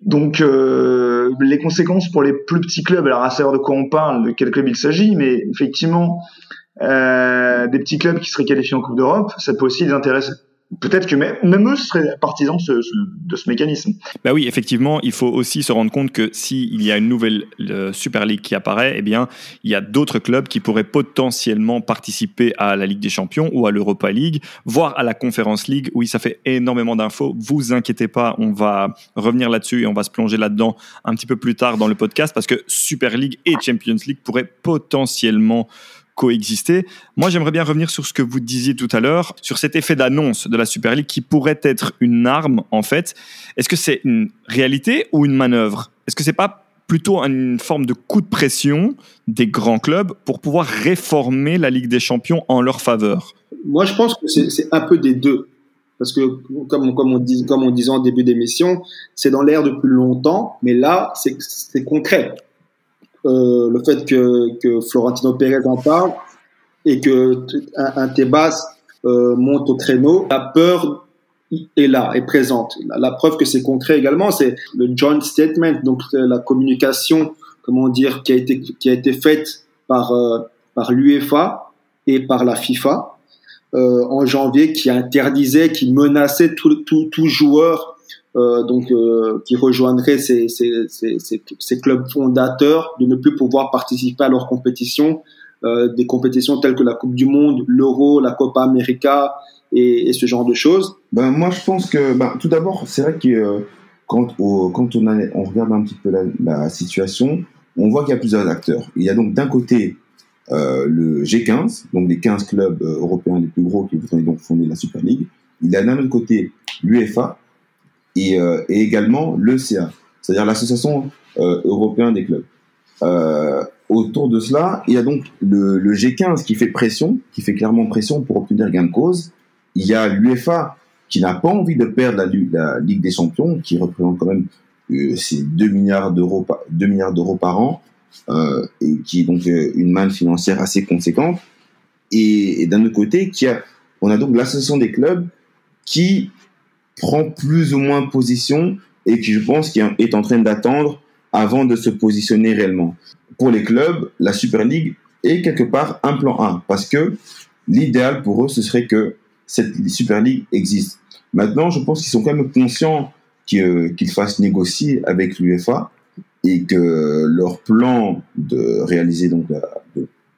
Donc euh, les conséquences pour les plus petits clubs, alors à savoir de quoi on parle, de quel club il s'agit, mais effectivement euh, des petits clubs qui seraient qualifiés en Coupe d'Europe, ça peut aussi les intéresser peut-être que même eux seraient partisans de ce, mécanisme. Bah oui, effectivement, il faut aussi se rendre compte que s'il y a une nouvelle Super League qui apparaît, eh bien, il y a d'autres clubs qui pourraient potentiellement participer à la Ligue des Champions ou à l'Europa League, voire à la Conference League. Oui, ça fait énormément d'infos. Vous inquiétez pas, on va revenir là-dessus et on va se plonger là-dedans un petit peu plus tard dans le podcast parce que Super League et Champions League pourraient potentiellement coexister. Moi, j'aimerais bien revenir sur ce que vous disiez tout à l'heure, sur cet effet d'annonce de la Super League qui pourrait être une arme, en fait. Est-ce que c'est une réalité ou une manœuvre? Est-ce que c'est pas plutôt une forme de coup de pression des grands clubs pour pouvoir réformer la Ligue des Champions en leur faveur? Moi, je pense que c'est un peu des deux. parce que comme, on, comme on disait en début d'émission, c'est dans l'air depuis longtemps, mais là, c'est concret. Euh, le fait que, que, Florentino Pérez en parle et que un, un Tebas euh, monte au créneau, la peur est là, est présente. La, preuve que c'est concret également, c'est le joint statement, donc la communication, comment dire, qui a été qui a été faite par euh, par l'UEFA et par la FIFA euh, en janvier qui interdisait, qui menaçait tout, tout, tout joueur euh, donc euh, qui rejoindrait ces, clubs fondateurs de ne plus pouvoir participer à leurs compétitions, euh, des compétitions telles que la Coupe du Monde, l'Euro, la Copa América et, ce genre de choses. Ben moi je pense que ben, tout d'abord c'est vrai que quand, on, regarde un petit peu la, la situation, on voit qu'il y a plusieurs acteurs. Il y a donc d'un côté le G15, donc les 15 clubs européens les plus gros qui voudraient donc fonder la Super League. Il y a d'un autre côté l'UEFA et, euh, et, également l'ECA, c'est-à-dire l'Association euh, européenne des clubs. Euh, autour de cela, il y a donc le, le, G15 qui fait pression, qui fait clairement pression pour obtenir gain de cause. Il y a l'UEFA qui n'a pas envie de perdre la, Ligue des Champions, qui représente quand même euh, 2 milliards d'euros 2 milliards d'euros par an euh, et qui est donc euh, une manne financière assez conséquente. Et, et d'un autre côté, qui a, on a donc l'association des clubs qui prend plus ou moins position et qui, je pense, qui est en train d'attendre avant de se positionner réellement. Pour les clubs, la Super League est quelque part un plan A parce que l'idéal pour eux, ce serait que cette Super League existe. Maintenant, je pense qu'ils sont quand même conscients qu'ils qu fassent négocier avec l'UEFA et que leur plan de réaliser donc la,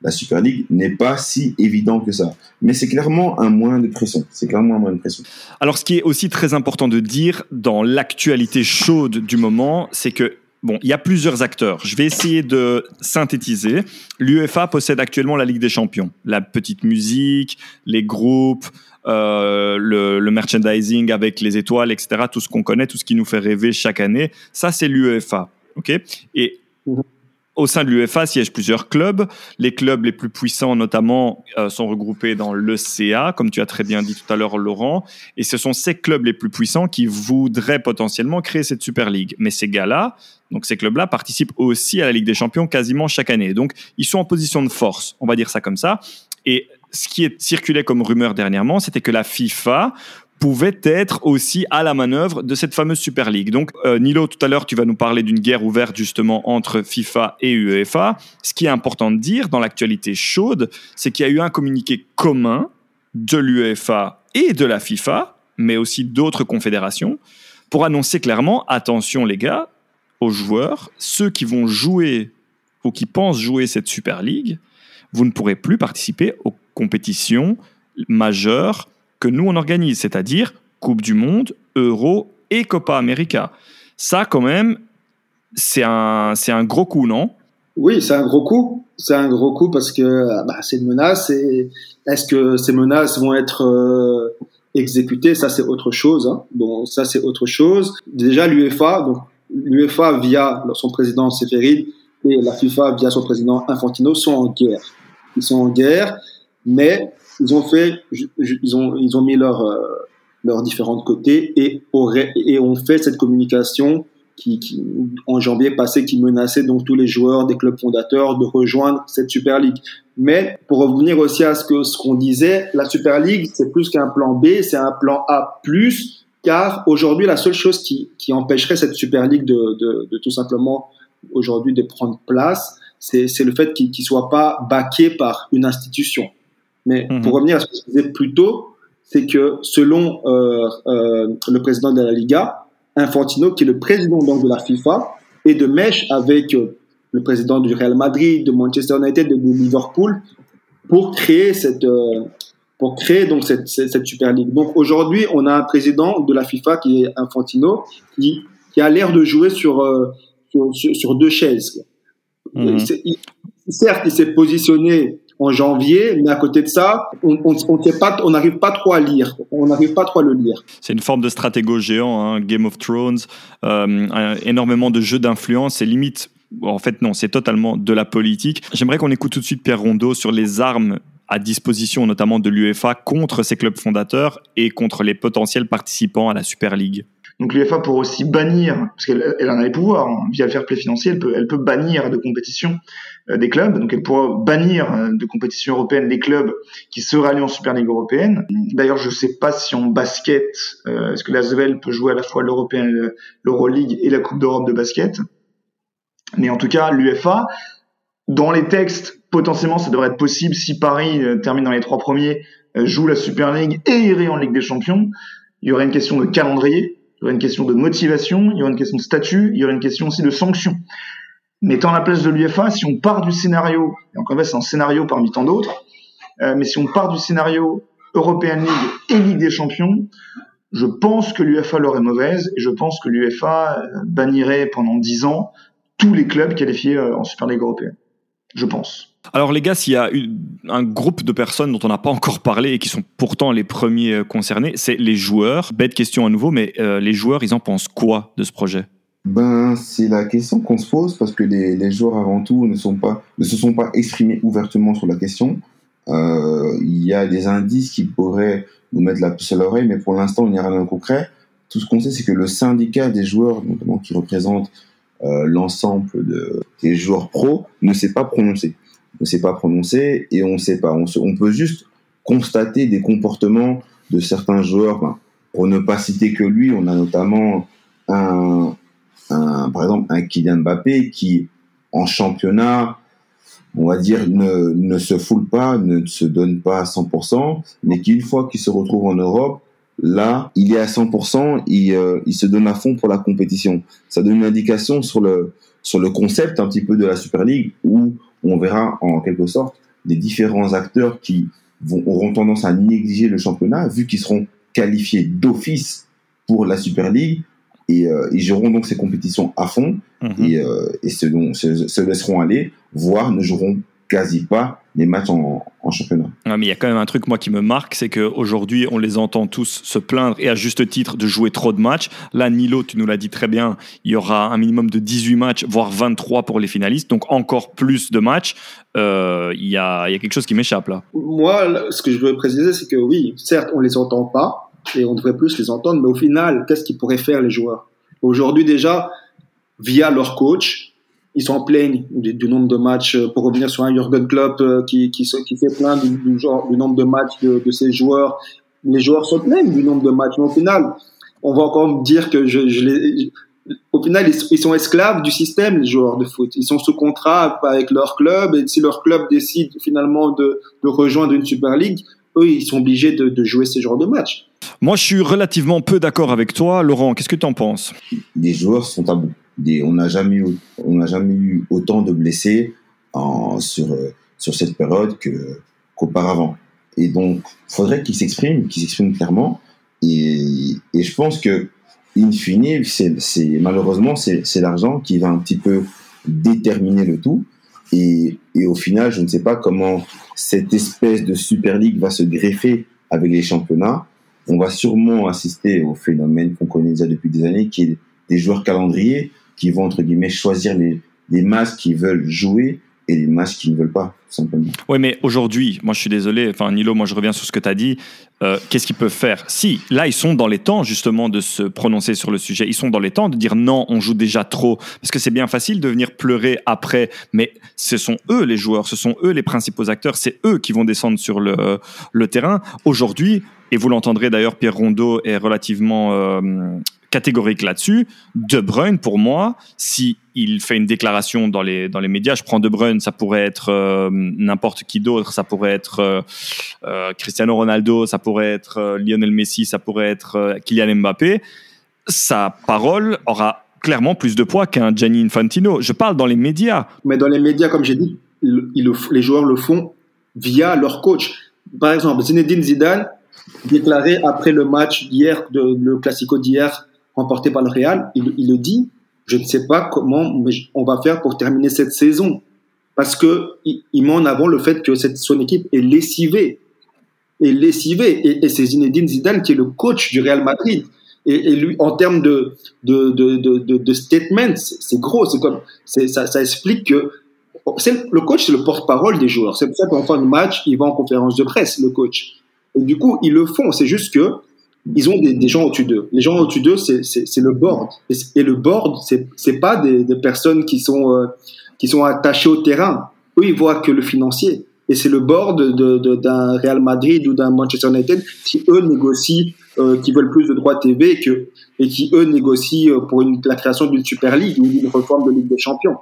la Super League n'est pas si évident que ça. Mais c'est clairement un moyen de pression. C'est clairement un moyen de pression. Alors, ce qui est aussi très important de dire dans l'actualité chaude du moment, c'est que Bon, il y a plusieurs acteurs. Je vais essayer de synthétiser. L'UEFA possède actuellement la Ligue des Champions, la petite musique, les groupes, euh, le, le, merchandising avec les étoiles, etc. Tout ce qu'on connaît, tout ce qui nous fait rêver chaque année. Ça, c'est l'UEFA. Ok? Et mmh. Au sein de l'UEFA siègent plusieurs clubs. Les clubs les plus puissants, notamment, euh, sont regroupés dans l'ECA, comme tu as très bien dit tout à l'heure, Laurent. Et ce sont ces clubs les plus puissants qui voudraient potentiellement créer cette Super League. Mais ces gars-là, donc ces clubs-là, participent aussi à la Ligue des Champions quasiment chaque année. Donc ils sont en position de force, on va dire ça comme ça. Et ce qui est circulé comme rumeur dernièrement, c'était que la FIFA pouvait être aussi à la manœuvre de cette fameuse Super League. Donc, euh, Nilo, tout à l'heure, tu vas nous parler d'une guerre ouverte justement entre FIFA et UEFA. Ce qui est important de dire dans l'actualité chaude, c'est qu'il y a eu un communiqué commun de l'UEFA et de la FIFA, mais aussi d'autres confédérations, pour annoncer clairement, attention les gars, aux joueurs, ceux qui vont jouer ou qui pensent jouer cette Super League, vous ne pourrez plus participer aux compétitions majeures que nous on organise, c'est-à-dire Coupe du Monde, Euro et Copa América. Ça, quand même, c'est un, c'est un gros coup, non? Oui, c'est un gros coup. C'est un gros coup parce que bah, c'est une menace. Est-ce que ces menaces vont être euh, exécutées? Ça, c'est autre chose. Hein. Bon, ça, c'est autre chose. Déjà, l'UEFA, donc l'UEFA via son président Seferin et la FIFA via son président Infantino sont en guerre. Ils sont en guerre, mais ils ont fait, ils ont, mis leurs euh, leurs différents côtés et, et ont fait cette communication qui, en janvier passé, qui menaçait donc tous les joueurs des clubs fondateurs de rejoindre cette Super League. Mais pour revenir aussi à ce qu'on disait, la Super League c'est plus qu'un plan B, c'est un plan A+, car aujourd'hui la seule chose qui, empêcherait cette Super League de tout simplement aujourd'hui de prendre place, c'est le fait qu'il ne soit pas baqué par une institution. Mais mhm. pour revenir à ce que je disais plus tôt, c'est que selon euh, euh, le président de la Liga, Infantino, qui est le président donc de la FIFA, est de mèche avec euh, le président du Real Madrid, de Manchester United, de, de Liverpool, pour créer cette pour créer donc cette, cette, cette, Super League. Donc aujourd'hui, on a un président de la FIFA qui est Infantino, qui, qui a l'air de jouer sur, sur, sur, deux chaises. Mhm. certes, il s'est positionné en janvier, mais à côté de ça, on n'arrive pas trop à lire, on n'arrive pas trop à le lire. C'est une forme de stratégo géant, hein, Game of Thrones, euh, énormément de jeux d'influence et limite. En fait, non, c'est totalement de la politique. J'aimerais qu'on écoute tout de suite Pierre Rondeau sur les armes à disposition notamment de l'UEFA contre ses clubs fondateurs et contre les potentiels participants à la Super League donc l'UEFA pourrait aussi bannir, parce qu'elle elle en a les pouvoirs, hein, via le fair play financier, elle peut, elle peut bannir de compétition euh, des clubs, donc elle pourra bannir euh, de compétition européenne les clubs qui seraient allés en Super League européenne. D'ailleurs, je ne sais pas si en basket, euh, est-ce que l'Asvel peut jouer à la fois l'Européen, l'Euroleague et la Coupe d'Europe de basket. Mais en tout cas, l'UEFA, dans les textes, potentiellement, ça devrait être possible si Paris termine dans les trois premiers, joue la Super League et irait en Ligue des Champions. Il y aurait une question de calendrier il y aurait une question de motivation, il y aurait une question de statut, il y aurait une question aussi de sanction. Mais étant à la place de l'UFA, si on part du scénario, et encore une fois c'est un scénario parmi tant d'autres, euh, mais si on part du scénario European League et Ligue des Champions, je pense que l'UFA l'aurait mauvaise et je pense que l'UFA euh, bannirait pendant 10 ans tous les clubs qualifiés euh, en Super League européenne. Je pense. Alors les gars, s'il y a un groupe de personnes dont on n'a pas encore parlé et qui sont pourtant les premiers euh, concernés, c'est les joueurs. Bête question à nouveau, mais euh, les joueurs, ils en pensent quoi de ce projet? Ben, c'est la question qu'on se pose parce que les, joueurs avant tout ne, sont pas, ne se sont pas exprimés ouvertement sur la question. Euh, il y a des indices qui pourraient nous mettre la puce à l'oreille, mais pour l'instant, il n'y a rien de concret. Tout ce qu'on sait, c'est que le syndicat des joueurs, notamment qui représente l'ensemble des joueurs pros, ne s'est pas prononcé ne s'est pas prononcé et on ne sait pas. On, on, peut juste constater des comportements de certains joueurs. pour ne pas citer que lui, on a notamment un, un, par exemple un Kylian Mbappé qui, en championnat, on va dire, ne, ne se foule pas, ne se donne pas à 100%, mais qui, une fois qu'il se retrouve en Europe, là, il est à 100%, il, euh, il se donne à fond pour la compétition. Ça donne une indication sur le, sur le concept un petit peu de la Super League où on verra en quelque sorte des différents acteurs qui vont, auront tendance à négliger le championnat, vu qu'ils seront qualifiés d'office pour la Super League, et euh, ils joueront donc ces compétitions à fond, mhm. et, euh, et se, se, laisseront aller, voire ne joueront quasi pas les matchs en, championnat. mais il y a quand même un truc moi qui me marque, c'est qu'aujourd'hui on les entend tous se plaindre et à juste titre de jouer trop de matchs. Là, Nilo, tu nous l'as dit très bien, il y aura un minimum de 18 matchs, voire 23 pour les finalistes, donc encore plus de matchs. Euh, il, y a, il y a quelque chose qui m'échappe là. Moi, ce que je veux préciser, c'est que oui, certes, on les entend pas et on devrait plus les entendre, mais au final, qu'est-ce qu'ils pourraient faire les joueurs? Aujourd'hui déjà, via leur coach, ils sont en plein du, nombre de matchs euh, pour revenir sur un Jurgen Klopp euh, qui, qui, qui fait plein du, genre, du nombre de matchs de, de ses joueurs. Les joueurs sont pleins du nombre de matchs, mais au final, on va encore dire que je, je les, au final, ils, sont esclaves du système, les joueurs de foot. Ils sont sous contrat avec leur club, et si leur club décide finalement de, de rejoindre une Super League, eux, ils sont obligés de, de jouer ces genres de matchs. Moi, je suis relativement peu d'accord avec toi. Laurent, qu'est-ce que tu en penses? Les joueurs sont à on n'a jamais on n'a jamais eu autant de blessés sur sur cette période qu'auparavant. Et donc, faudrait qu'ils s'expriment, qu'ils s'expriment clairement. Et, et je pense que, in fine, c'est, c'est malheureusement c'est, c'est l'argent qui va un petit peu déterminer le tout. Et, et au final, je ne sais pas comment cette espèce de Super League va se greffer avec les championnats. On va sûrement assister au phénomène qu'on connaît déjà depuis des années, qui est des joueurs calendriers qui vont, entre guillemets, choisir les, les masses qui veulent jouer et les masses qui ne veulent pas, simplement. Oui, mais aujourd'hui, moi je suis désolé, enfin Nilo, moi je reviens sur ce que tu as dit. Euh, qu'est-ce qu'ils peuvent faire? Si, là, ils sont dans les temps justement de se prononcer sur le sujet. Ils sont dans les temps de dire non, on joue déjà trop. Parce que c'est bien facile de venir pleurer après, mais ce sont eux les joueurs, ce sont eux les principaux acteurs, c'est eux qui vont descendre sur le, le terrain. Aujourd'hui, et vous l'entendrez d'ailleurs, Pierre Rondeau est relativement euh, catégorique là-dessus. De Bruyne, pour moi, si il fait une déclaration dans les dans les médias, je prends De Bruyne, ça pourrait être euh, n'importe qui d'autre, ça pourrait être euh, euh, Cristiano Ronaldo, ça pourrait être Lionel Messi, ça pourrait être Kylian Mbappé. Sa parole aura clairement plus de poids qu'un Gianni Infantino. Je parle dans les médias. Mais dans les médias, comme j'ai dit, les joueurs le font via leur coach. Par exemple, Zinedine Zidane déclaré après le match d'hier, le classico d'hier, remporté par le Real, il, le dit, je ne sais pas comment on va faire pour terminer cette saison. Parce que il, met en avant le fait que cette, son équipe est lessivée. Est lessivée. Et, et c'est Zinedine Zidane qui est le coach du Real Madrid. Et, lui, en termes de, de, de, de, de statements, c'est gros. Comme, ça, ça explique que le coach, c'est le porte-parole des joueurs. C'est pour ça qu'en fin de match, il va en conférence de presse, le coach. Et du coup, ils le font. C'est juste que ils ont des, gens au-dessus d'eux. Les gens au-dessus d'eux, c'est le board. Et, le board, c'est pas des, personnes qui sont euh, qui sont attachées au terrain. Eux, ils voient que le financier. Et c'est le board d'un Real Madrid ou d'un Manchester United qui eux négocient, euh, qui veulent plus de droits TV et, que, et qui eux négocient euh, pour une, la création d'une Super League ou d'une réforme de Ligue des Champions.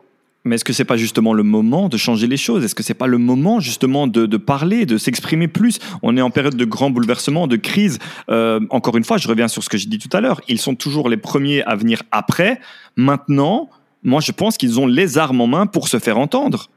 Mais est-ce que c'est pas justement le moment de changer les choses? Est-ce que c'est pas le moment justement de, de parler, de s'exprimer plus? On est en période de grands bouleversements, de crise. Euh, encore une fois, je reviens sur ce que j'ai dit tout à l'heure. Ils sont toujours les premiers à venir après. Maintenant, moi, je pense qu'ils ont les armes en main pour se faire entendre.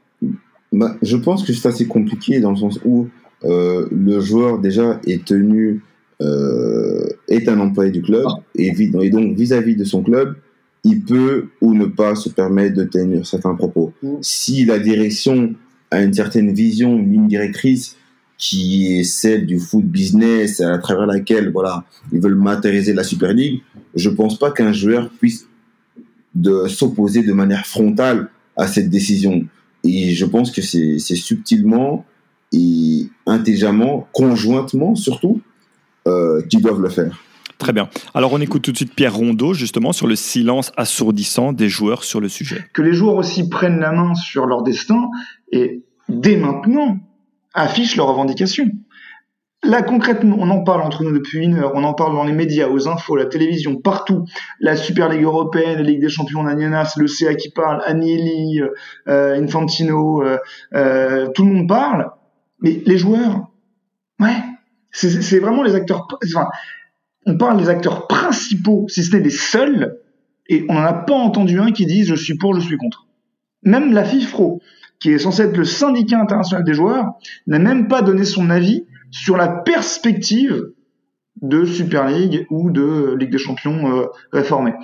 Bah, je pense que c'est assez compliqué dans le sens où euh, le joueur déjà est tenu, euh, est un employé du club et, et donc vis-à-vis de son club, il peut ou ne pas se permettre de tenir certains propos. Mm. Si la direction a une certaine vision, une ligne directrice qui est celle du foot business à travers laquelle voilà ils veulent matérialiser la Super League, je pense pas qu'un joueur puisse de s'opposer de manière frontale à cette décision. Et je pense que c'est subtilement et intelligemment, conjointement surtout, euh, qu'ils doivent le faire. Très bien. Alors on écoute tout de suite Pierre Rondeau justement sur le silence assourdissant des joueurs sur le sujet. Que les joueurs aussi prennent la main sur leur destin et dès maintenant affichent leurs revendications. Là, concrètement, on en parle entre nous depuis une heure, on en parle dans les médias, aux infos, la télévision, partout. La Super Ligue européenne, la Ligue des champions, Nanianas, le CA qui parle, Agnelli, euh, Infantino, euh, euh, tout le monde parle. Mais les joueurs, ouais, c'est vraiment les acteurs. On parle des acteurs principaux, si ce n'est des seuls, et on n'en a pas entendu un qui dise je suis pour, je suis contre. Même la FIFRO, qui est censée être le syndicat international des joueurs, n'a même pas donné son avis sur la perspective de Super League ou de Ligue des Champions euh, réformée.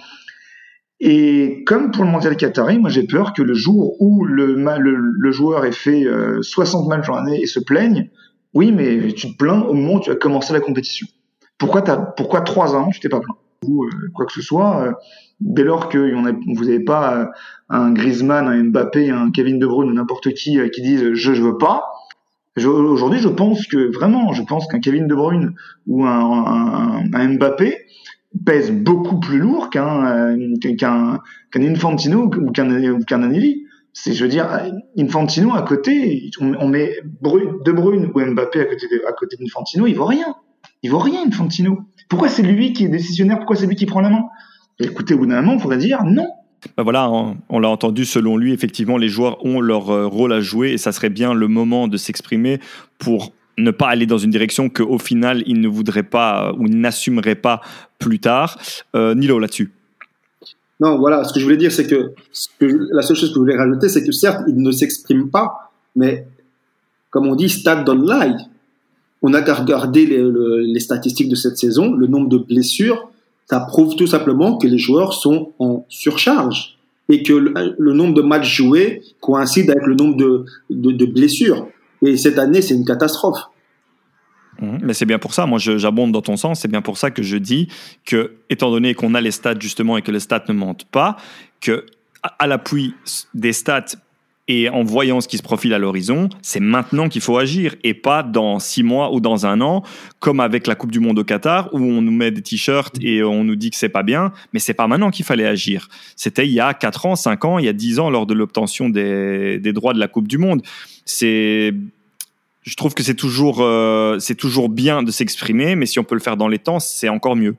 Et comme pour le Mondial Qatari, moi j'ai peur que le jour où le, joueur ait fait 60 euh, matchs en année et se plaigne, oui, mais tu te plains au moment où tu as commencé la compétition. Pourquoi, as, pourquoi trois ans, tu t'es pas plaint Ou euh, quoi que ce soit, euh, dès lors que a, vous n'avez pas euh, un Griezmann, un Mbappé, un Kevin De Bruyne ou n'importe qui qui disent je je veux pas. Aujourd'hui, je pense que vraiment, je pense qu'un Kevin De Bruyne ou un, un, Mbappé pèse beaucoup plus lourd qu'un qu'un qu'un Infantino ou qu'un qu'un Anelli. C'est, je veux dire, Infantino à côté, on, met De Bruyne ou Mbappé à côté de, à côté d'Infantino, il vaut rien. Il vaut rien, Infantino. Pourquoi c'est lui qui est décisionnaire? Pourquoi c'est lui qui prend la main? Écoutez, au bout d'un moment, on pourrait dire non. Ben voilà, on, l'a entendu, selon lui, effectivement, les joueurs ont leur euh, rôle à jouer et ça serait bien le moment de s'exprimer pour ne pas aller dans une direction qu'au final, ils ne voudraient pas euh, ou n'assumeraient pas plus tard. Euh, Nilo, là-dessus. Non, voilà, ce que je voulais dire, c'est que, la seule chose que je voulais rajouter, c'est que certes, ils ne s'expriment pas, mais comme on dit, stade don't lie on a qu'à regarder les, statistiques de cette saison, le nombre de blessures, ça prouve tout simplement que les joueurs sont en surcharge et que le, nombre de matchs joués coïncide avec le nombre de, blessures. Et cette année, c'est une catastrophe. Mmh. Mais c'est bien pour ça, moi j'abonde dans ton sens, c'est bien pour ça que je dis que, étant donné qu'on a les stats justement et que les stats ne mentent pas, que à l'appui des stats et en voyant ce qui se profile à l'horizon, c'est maintenant qu'il faut agir et pas dans six mois ou dans un an, comme avec la Coupe du Monde au Qatar où on nous met des t-shirts et on nous dit que c'est pas bien, mais c'est pas maintenant qu'il fallait agir. C'était il y a quatre ans, cinq ans, il y a dix ans lors de l'obtention des, droits de la Coupe du Monde. C'est je trouve que c'est toujours, euh, c'est toujours bien de s'exprimer, mais si on peut le faire dans les temps, c'est encore mieux.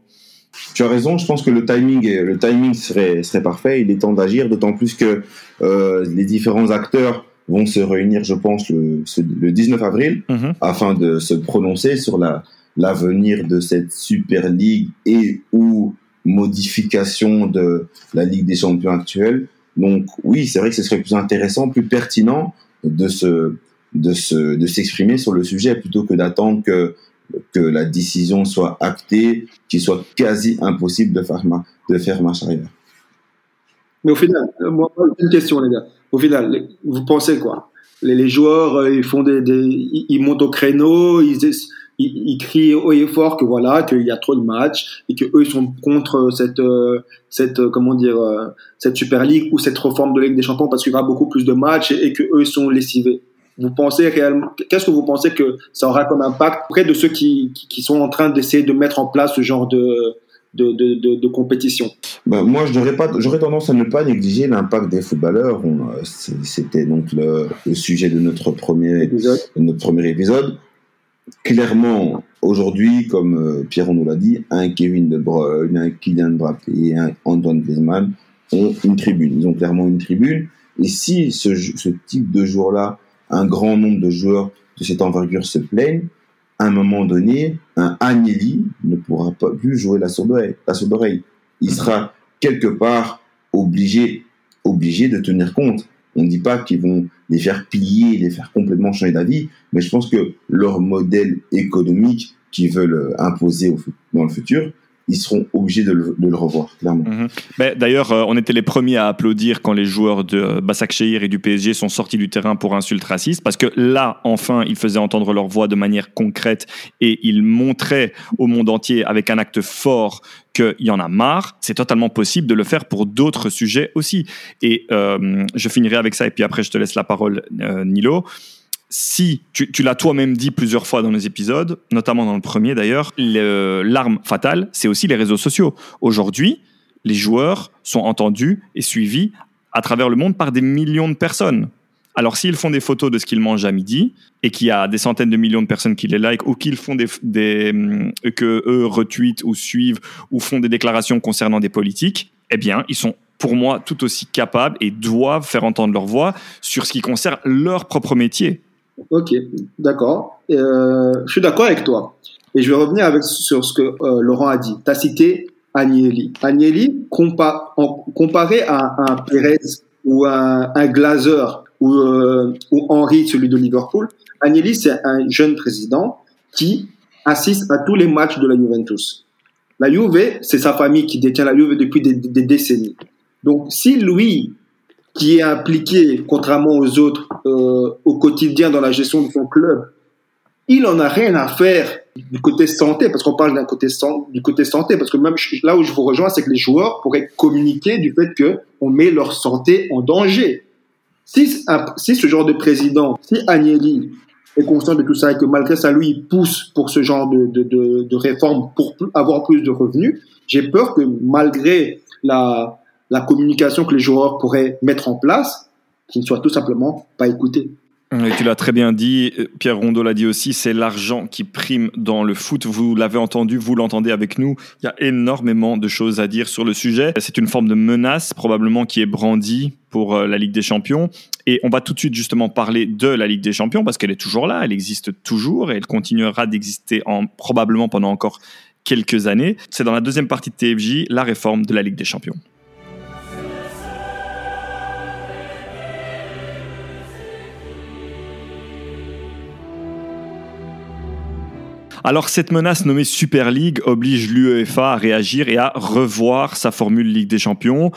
Tu as raison, je pense que le timing, le timing serait, serait parfait. Il est temps d'agir, d'autant plus que euh, les différents acteurs vont se réunir, je pense, le, le 19 avril, mhm. afin de se prononcer sur la l'avenir de cette Super League et ou modification de la Ligue des Champions actuelle. Donc oui, c'est vrai que ce serait plus intéressant, plus pertinent de se de se de s'exprimer sur le sujet plutôt que d'attendre que que la décision soit actée, qu'il soit quasi impossible de faire, de faire marche arrière. Mais au final, euh, une question, les gars. Au final, vous pensez quoi? Les, joueurs, euh, ils font des, ils montent au créneau, ils, ils, crient haut et fort que voilà qu'il y a trop de matchs et que eux ils sont contre cette cette comment dire cette Super League ou cette réforme de Ligue des Champions parce qu'il y aura beaucoup plus de matchs et, que eux sont lessivés. Vous pensez réellement qu'est-ce que vous pensez que ça aura comme impact près de ceux qui, qui sont en train d'essayer de mettre en place ce genre de de, de, de, compétition? Ben, Moi, j'aurais tendance à ne pas négliger l'impact des footballeurs. Euh, c'était donc le, sujet de notre premier épisode. notre premier épisode. Clairement, aujourd'hui, comme euh, Pierre nous l'a dit, un Kevin De Bruyne, un Kylian Mbappé et un Antoine Griezmann ont une tribune. Ils ont clairement une tribune. Et si ce, ce type de joueur-là, un grand nombre de joueurs de cette envergure se plaignent, à un moment donné, un Agnelli ne pourra pas plus jouer la sourde oreille. Il sera quelque part obligé, obligé de tenir compte. On ne dit pas qu'ils vont les faire plier, les faire complètement changer d'avis, mais je pense que leur modèle économique qu'ils veulent imposer dans le futur, ils seront obligés de le, revoir, clairement. Mhm. D'ailleurs, euh, on était les premiers à applaudir quand les joueurs de Bassak Shehir et du PSG sont sortis du terrain pour insultes racistes, parce que là, enfin, ils faisaient entendre leur voix de manière concrète et ils montraient au monde entier avec un acte fort qu'il y en a marre, c'est totalement possible de le faire pour d'autres sujets aussi. Et euh, je finirai avec ça, et puis après, je te laisse la parole, euh, Nilo si, tu, l'as toi-même dit plusieurs fois dans les épisodes, notamment dans le premier d'ailleurs, l'arme fatale, c'est aussi les réseaux sociaux. Aujourd'hui, les joueurs sont entendus et suivis à travers le monde par des millions de personnes. Alors s'ils font des photos de ce qu'ils mangent à midi et qu'il y a des centaines de millions de personnes qui les like ou qu'ils font des, des euh, que eux retweetent ou suivent ou font des déclarations concernant des politiques, eh bien ils sont pour moi tout aussi capables et doivent faire entendre leur voix sur ce qui concerne leur propre métier. Ok, d'accord. Euh, je suis d'accord avec toi. Et je vais revenir sur ce que euh, Laurent a dit. Tu as cité Agnelli. Agnelli, comparé à un Pérez ou un, un Glazer ou, euh, Henry, celui de Liverpool, Agnelli, c'est un jeune président qui assiste à tous les matchs de la Juventus. La Juve, c'est sa famille qui détient la Juve depuis des, des décennies. Donc, si lui, qui est impliqué, contrairement aux autres, euh, au quotidien dans la gestion de son club, il en a rien à faire du côté santé, parce qu'on parle d'un côté du côté santé, parce que même là où je vous rejoins, c'est que les joueurs pourraient communiquer du fait que on met leur santé en danger. Si, si ce genre de président, si Agnelli est conscient de tout ça et que malgré ça, lui, il pousse pour ce genre de, de, de, de réforme pour avoir plus de revenus, j'ai peur que malgré la, la communication que les joueurs pourraient mettre en place, qui ne soit tout simplement pas écoutée. Et tu l'as très bien dit, Pierre Rondeau l'a dit aussi, c'est l'argent qui prime dans le foot. Vous l'avez entendu, vous l'entendez avec nous. Il y a énormément de choses à dire sur le sujet. C'est une forme de menace probablement qui est brandie pour euh, la Ligue des Champions. Et on va tout de suite justement parler de la Ligue des Champions parce qu'elle est toujours là, elle existe toujours et elle continuera d'exister en, probablement pendant encore quelques années. C'est dans la deuxième partie de TFJ, la réforme de la Ligue des Champions. Alors cette menace nommée Super League oblige l'UEFA à réagir et à revoir sa formule Ligue des Champions.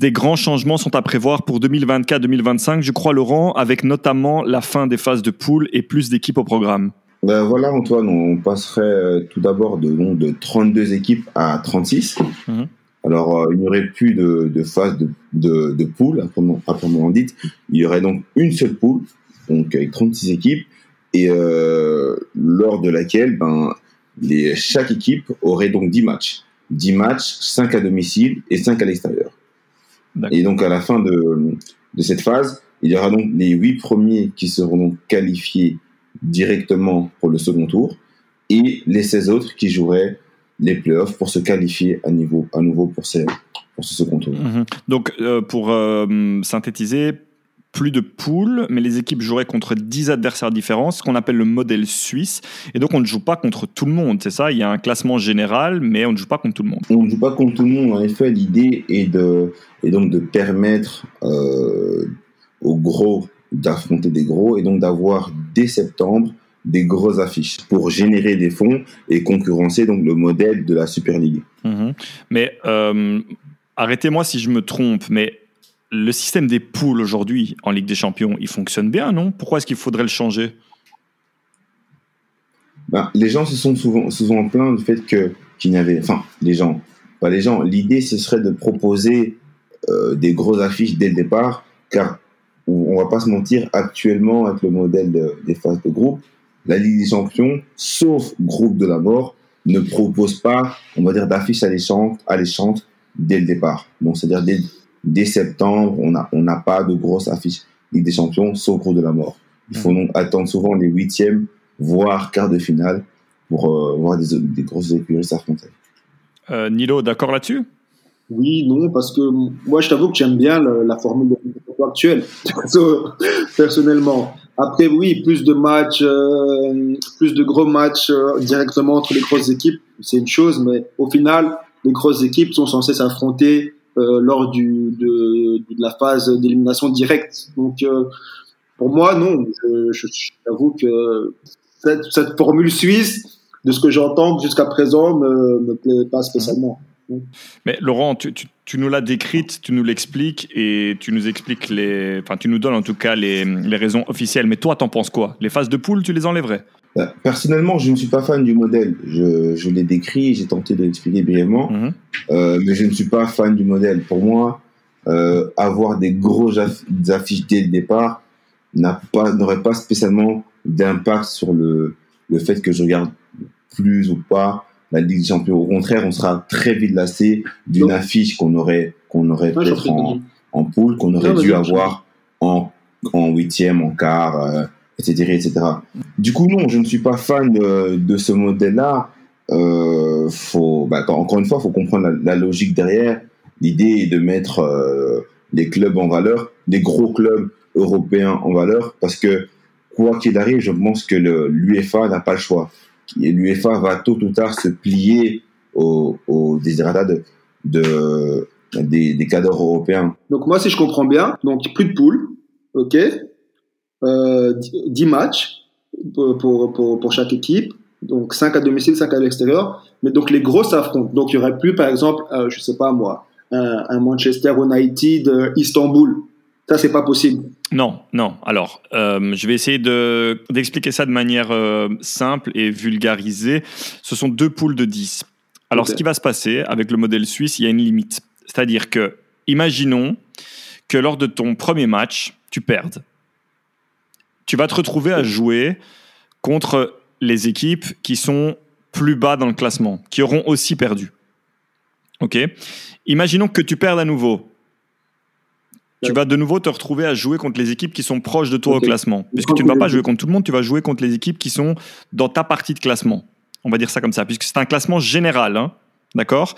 Des grands changements sont à prévoir pour 2024-2025, je crois Laurent, avec notamment la fin des phases de poule et plus d'équipes au programme. Ben voilà Antoine, on passerait euh, tout d'abord de, de 32 équipes à 36. Mhm. Alors, euh, il n'y aurait plus de, de phase de, de, de poule, à proprement dit. Il y aurait donc une seule poule, donc avec 36 équipes et euh, lors de laquelle ben, les, chaque équipe aurait donc 10 matchs. 10 matchs, 5 à domicile et 5 à l'extérieur. Et donc à la fin de, de cette phase, il y aura donc les 8 premiers qui seront donc qualifiés directement pour le second tour et les 16 autres qui joueraient les playoffs pour se qualifier à, niveau, à nouveau pour, ces, pour ce second tour. Mhm. Donc euh, pour euh, synthétiser, plus de poules, mais les équipes joueraient contre 10 adversaires différents, ce qu'on appelle le modèle suisse. Et donc, on ne joue pas contre tout le monde, c'est ça? Il y a un classement général, mais on ne joue pas contre tout le monde. On ne joue pas contre tout le monde. En effet, l'idée est, de, est donc de permettre euh, aux gros d'affronter des gros et donc d'avoir dès septembre des grosses affiches pour générer des fonds et concurrencer donc le modèle de la Super League. Mhm. Mais euh, arrêtez-moi si je me trompe, mais le système des poules aujourd'hui en Ligue des Champions, il fonctionne bien, non? Pourquoi est-ce qu'il faudrait le changer? Ben, les gens se sont souvent, souvent plaints du fait que qu'il n'y avait, enfin, les gens, pas les gens. L'idée, ce serait de proposer euh, des grosses affiches dès le départ, car on va pas se mentir, actuellement avec le modèle des phases de groupe, la Ligue des Champions, sauf groupe de la mort, ne propose pas, on va dire, d'affiches alléchantes, alléchantes dès le départ. Bon, c'est-à-dire dès, dès septembre, on n'a on pas de grosses affiches Ligue des Champions, sauf groupe de la mort. Il faut donc attendre souvent les huitièmes, voire quart de finale, pour euh, voir des, des grosses écuries s'affronter. Euh, Nilo, d'accord là-dessus? Oui, non, parce que moi, je t'avoue que j'aime bien la, la formule actuelle, [LAUGHS] personnellement. Après, oui, plus de matchs, euh, plus de gros matchs euh, directement entre les grosses équipes, c'est une chose, mais au final, les grosses équipes sont censées s'affronter euh, lors du, de, de, la phase d'élimination directe. Donc, euh, pour moi, non. Je, je, j'avoue que cette, cette, formule suisse, de ce que j'entends jusqu'à présent, me, me plaît pas spécialement. Mais Laurent, tu, tu, tu nous l'as décrite, tu nous l'expliques et tu nous expliques les, enfin tu nous donnes en tout cas les, les raisons officielles. Mais toi, t'en penses quoi? Les phases de poule, tu les enlèverais? Bah, Personnellement, je ne suis pas fan du modèle. Je, je l'ai décrit, j'ai tenté de l'expliquer brièvement, mm -hmm. euh, mais je ne suis pas fan du modèle. Pour moi, euh, avoir des grosses affiches dès le départ n'a pas, n'aurait pas spécialement d'impact sur le, le fait que je regarde plus ou pas la Ligue des Champions. Au contraire, on sera très vite lassé d'une affiche qu'on aurait, qu'on aurait ouais, peut-être en, en poule, qu'on aurait non, dû avoir en, en huitième, en quart, euh, etc., etc. Du coup, non, je ne suis pas fan de, de ce modèle-là. Euh, faut, bah, encore une fois, faut comprendre la, la logique derrière. L'idée est de mettre euh, les clubs en valeur, les gros clubs européens en valeur, parce que quoi qu'il arrive, je pense que l'UEFA n'a pas le choix l'UEFA va tôt ou tard se plier aux, aux de, de, des, cadres européens. Donc moi, si je comprends bien, donc plus de poules, ok, euh, 10 matchs pour, pour, pour, pour, chaque équipe, donc 5 à domicile, 5 à l'extérieur, mais donc les gros s'affrontent. Donc il y aurait plus, par exemple, euh, je sais pas moi, un, un Manchester United euh, Istanbul. Ça, c'est pas possible. Non, non. Alors, euh, je vais essayer de, d'expliquer ça de manière euh, simple et vulgarisée. Ce sont deux poules de 10. Alors, okay. ce qui va se passer avec le modèle suisse, il y a une limite. C'est-à-dire que, imaginons que lors de ton premier match, tu perdes. Tu vas te retrouver à jouer contre les équipes qui sont plus bas dans le classement, qui auront aussi perdu. OK? Imaginons que tu perdes à nouveau tu vas de nouveau te retrouver à jouer contre les équipes qui sont proches de toi okay. au classement. Puisque tu ne vas pas jouer contre tout le monde, tu vas jouer contre les équipes qui sont dans ta partie de classement. On va dire ça comme ça, puisque c'est un classement général. Hein D'accord?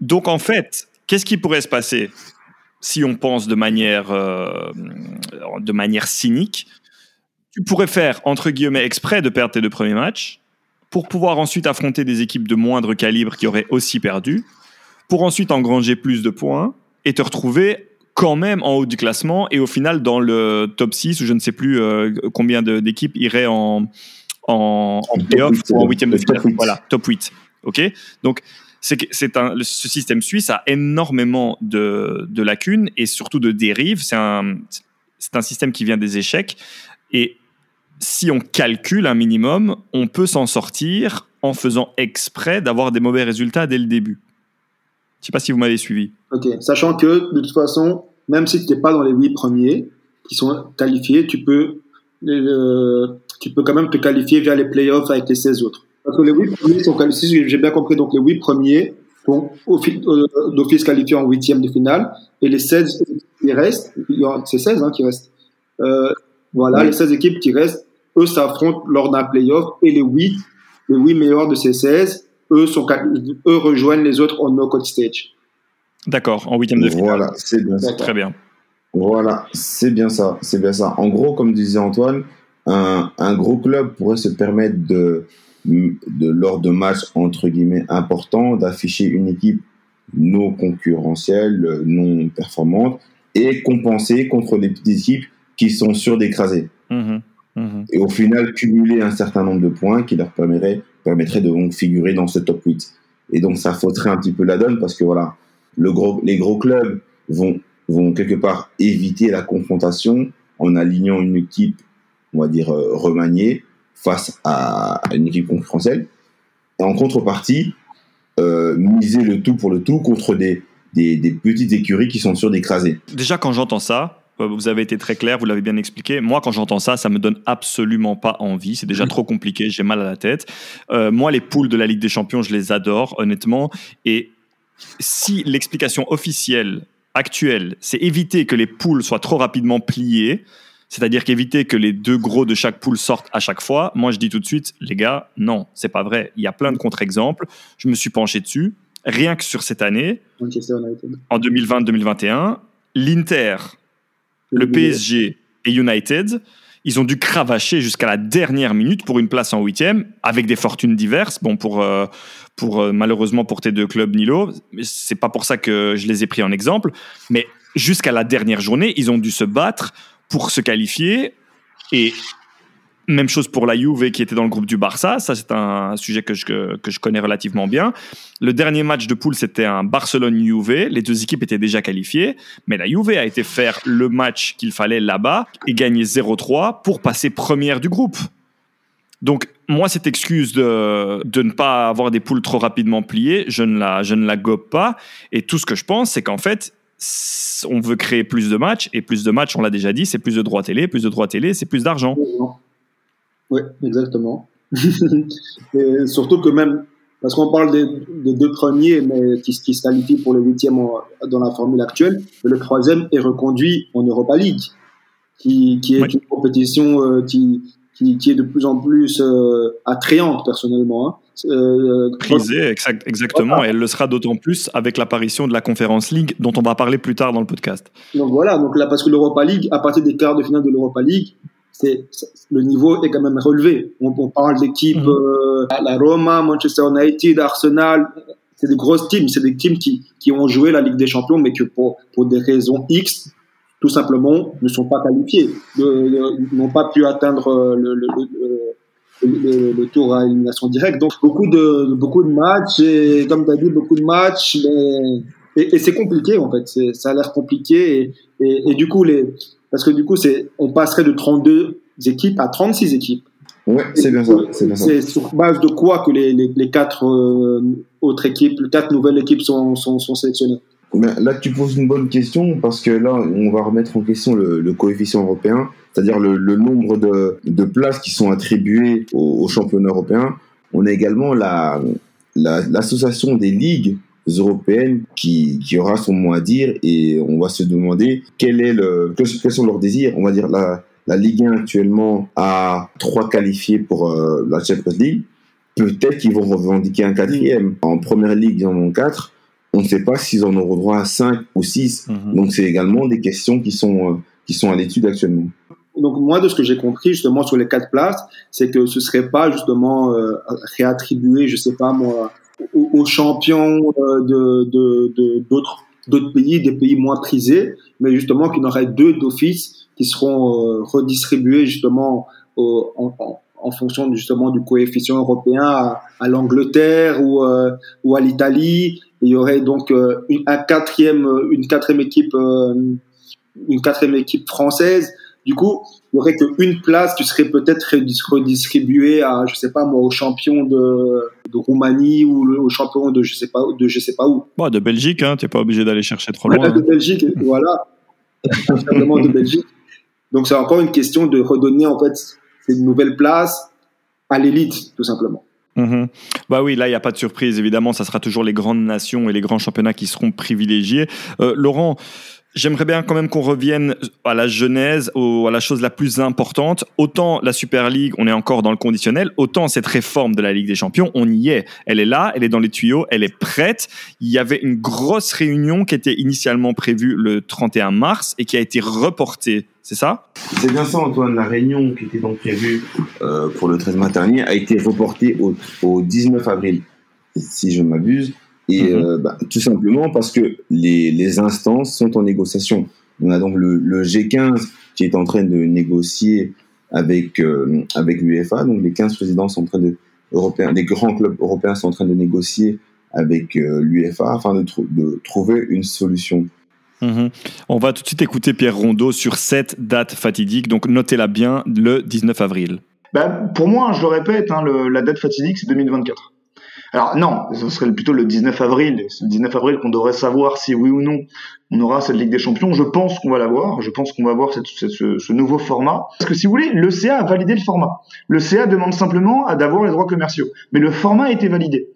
Donc en fait, qu'est-ce qui pourrait se passer si on pense de manière, euh, de manière cynique? Tu pourrais faire, entre guillemets, exprès de perdre tes deux premiers matchs pour pouvoir ensuite affronter des équipes de moindre calibre qui auraient aussi perdu, pour ensuite engranger plus de points et te retrouver quand même en haut du classement et au final dans le top 6 ou je ne sais plus euh, combien d'équipes iraient en, en, en playoff ou en huitième de finale. Voilà, top 8. OK Donc, c'est un, ce système suisse a énormément de, de lacunes et surtout de dérives. C'est un, un système qui vient des échecs. Et si on calcule un minimum, on peut s'en sortir en faisant exprès d'avoir des mauvais résultats dès le début. Je sais pas si vous m'avez suivi. Ok, sachant que de toute façon, même si tu n'es pas dans les huit premiers qui sont qualifiés, tu peux, euh, tu peux quand même te qualifier via les playoffs avec les 16 autres. Parce que les huit premiers sont qualifiés, j'ai bien compris, donc les huit premiers sont euh, d'office qualifiés en huitième de finale et les 16 qui restent, c'est 16 hein, qui restent. Euh, voilà, oui. les 16 équipes qui restent, eux s'affrontent lors d'un playoff et les 8, les 8 meilleurs de ces 16 eux, sont, eux rejoignent les autres au knockout stage. D'accord, en huitième de finale. Voilà, c'est bien ça. Très bien. Voilà, c'est bien ça, c'est bien ça. En gros, comme disait Antoine, un, un gros club pourrait se permettre de, de lors de matchs entre guillemets importants, d'afficher une équipe non concurrentielle, non performante, et compenser contre les petites équipes qui sont sûres d'écraser. Mmh, mmh. Et au final, cumuler un certain nombre de points qui leur permettrait permettrait de figurer dans ce top 8. Et donc ça fautrait un petit peu la donne parce que voilà, le gros, les gros clubs vont, vont quelque part éviter la confrontation en alignant une équipe, on va dire, euh, remaniée face à une équipe concurrentielle. Et en contrepartie, euh, miser le tout pour le tout contre des, des, des petites écuries qui sont sûres d'écraser. Déjà, quand j'entends ça, vous avez été très clair, vous l'avez bien expliqué. Moi, quand j'entends ça, ça me donne absolument pas envie. C'est déjà trop compliqué, j'ai mal à la tête. Euh, moi, les poules de la Ligue des Champions, je les adore, honnêtement. Et si l'explication officielle actuelle, c'est éviter que les poules soient trop rapidement pliées, c'est-à-dire qu'éviter que les deux gros de chaque poule sortent à chaque fois, moi je dis tout de suite, les gars, non, c'est pas vrai. Il y a plein de contre-exemples. Je me suis penché dessus. Rien que sur cette année, en 2020-2021, l'Inter, le PSG et United, ils ont dû cravacher jusqu'à la dernière minute pour une place en huitième, avec des fortunes diverses. Bon, pour, euh, pour euh, malheureusement pour tes deux clubs, Nilo, c'est pas pour ça que je les ai pris en exemple, mais jusqu'à la dernière journée, ils ont dû se battre pour se qualifier. Et même chose pour la Juve qui était dans le groupe du Barça. Ça, c'est un sujet que je, que je connais relativement bien. Le dernier match de poule, c'était un Barcelone-Juve. Les deux équipes étaient déjà qualifiées. Mais la Juve a été faire le match qu'il fallait là-bas et gagner 0-3 pour passer première du groupe. Donc, moi, cette excuse de, de ne pas avoir des poules trop rapidement pliées, je ne la, je ne la gobe pas. Et tout ce que je pense, c'est qu'en fait, on veut créer plus de matchs, et plus de matchs, on l'a déjà dit, c'est plus de droits télé, plus de droits télé, c'est plus d'argent. Oui, exactement. [LAUGHS] et surtout que même, parce qu'on parle des, deux premiers, mais qui, qui, se qualifient pour le huitième dans la formule actuelle, le troisième est reconduit en Europa League, qui, qui est une compétition euh, qui, qui, qui, est de plus en plus euh, attrayante personnellement. Hein. Euh, Prisée, exactement, et elle le sera d'autant plus avec l'apparition de la Conférence League, dont on va parler plus tard dans le podcast. Donc voilà, donc là, parce que l'Europa League, à partir des quarts de finale de l'Europa League, c'est le niveau est quand même relevé. On, on parle d'équipes, mhm. euh, la Roma, Manchester United, Arsenal, c'est des grosses teams, c'est des teams qui, qui ont joué la Ligue des Champions, mais que pour, pour des raisons X, tout simplement, ne sont pas qualifiés, n'ont pas pu atteindre euh, le, le, le, le, tour à élimination directe. Donc beaucoup de beaucoup de matchs et comme tu as dit beaucoup de matchs, mais, et, et c'est compliqué en fait. Ça a l'air compliqué et, et, et, du coup les parce que du coup c'est on passerait de 32 équipes à 36 équipes. Ouais, c'est bien ça. C'est sur base de quoi que les, les, les quatre euh, autres équipes, les quatre nouvelles équipes sont, sont, sont sélectionnées? Là, tu poses une bonne question parce que là, on va remettre en question le, coefficient européen, c'est-à-dire le, nombre de, places qui sont attribuées au, championnat européen. On a également l'association la, des ligues européennes qui, aura son mot à dire et on va se demander quel est le, quels sont leurs désirs. On va dire la, la Ligue 1 actuellement a trois qualifiés pour euh, la Champions League. Peut-être qu'ils vont revendiquer un quatrième. En première ligue, ils en ont quatre on ne sait pas s'ils en auront droit à 5 ou 6. Mhm. Donc, c'est également des questions qui sont, euh, qui sont à l'étude actuellement. Donc, moi, de ce que j'ai compris, justement, sur les quatre places, c'est que ce serait pas, justement, euh, réattribué, je sais pas, moi, aux, champions euh, de, d'autres, d'autres pays, des pays moins prisés, mais justement qu'il y en aurait deux d'office qui seront redistribués, justement, en, fonction justement du coefficient européen à, l'Angleterre ou, ou à l'Italie il y aurait donc euh, une, un quatrième, euh, une quatrième équipe, euh, une quatrième équipe française. Du coup, il y aurait qu'une place qui serait peut-être redistribuée à, je sais pas moi, au champion de, de Roumanie ou au champion de je sais pas, de je sais pas où. Bon, de Belgique, hein, t'es pas obligé d'aller chercher trop loin. de hein. Belgique, [LAUGHS] voilà. Simplement de Belgique. Donc c'est encore une question de redonner en fait ces nouvelles places à l'élite, tout simplement. Mhm. Bah oui, là, il n'y a pas de surprise. Évidemment, ça sera toujours les grandes nations et les grands championnats qui seront privilégiés. Euh, Laurent, J'aimerais bien quand même qu'on revienne à la genèse, à la chose la plus importante. Autant la Super League, on est encore dans le conditionnel, autant cette réforme de la Ligue des Champions, on y est. Elle est là, elle est dans les tuyaux, elle est prête. Il y avait une grosse réunion qui était initialement prévue le 31 mars et qui a été reportée. C'est ça? C'est bien ça, Antoine. La réunion qui était donc prévue euh, pour le 13 mars dernier a été reportée au, au 19 avril, si je m'abuse. Et mhm. euh, bah, tout simplement parce que les, les, instances sont en négociation. On a donc le, le, G15 qui est en train de négocier avec euh, avec l'UEFA. Donc les 15 présidents sont en train de européens, les grands clubs européens sont en train de négocier avec euh, l'UEFA afin de, de, trouver une solution. Mhm. On va tout de suite écouter Pierre Rondeau sur cette date fatidique. Donc notez-la bien, le 19 avril. bah, Pour moi, je le répète, hein, le, la date fatidique, c'est 2024. Alors non, ce serait plutôt le 19 avril. C'est le 19 avril qu'on devrait savoir si oui ou non on aura cette Ligue des Champions. Je pense qu'on va l'avoir. Je pense qu'on va avoir cette, ce, nouveau format. Parce que si vous voulez, le CA a validé le format. Le CA demande simplement d'avoir les droits commerciaux. Mais le format a été validé.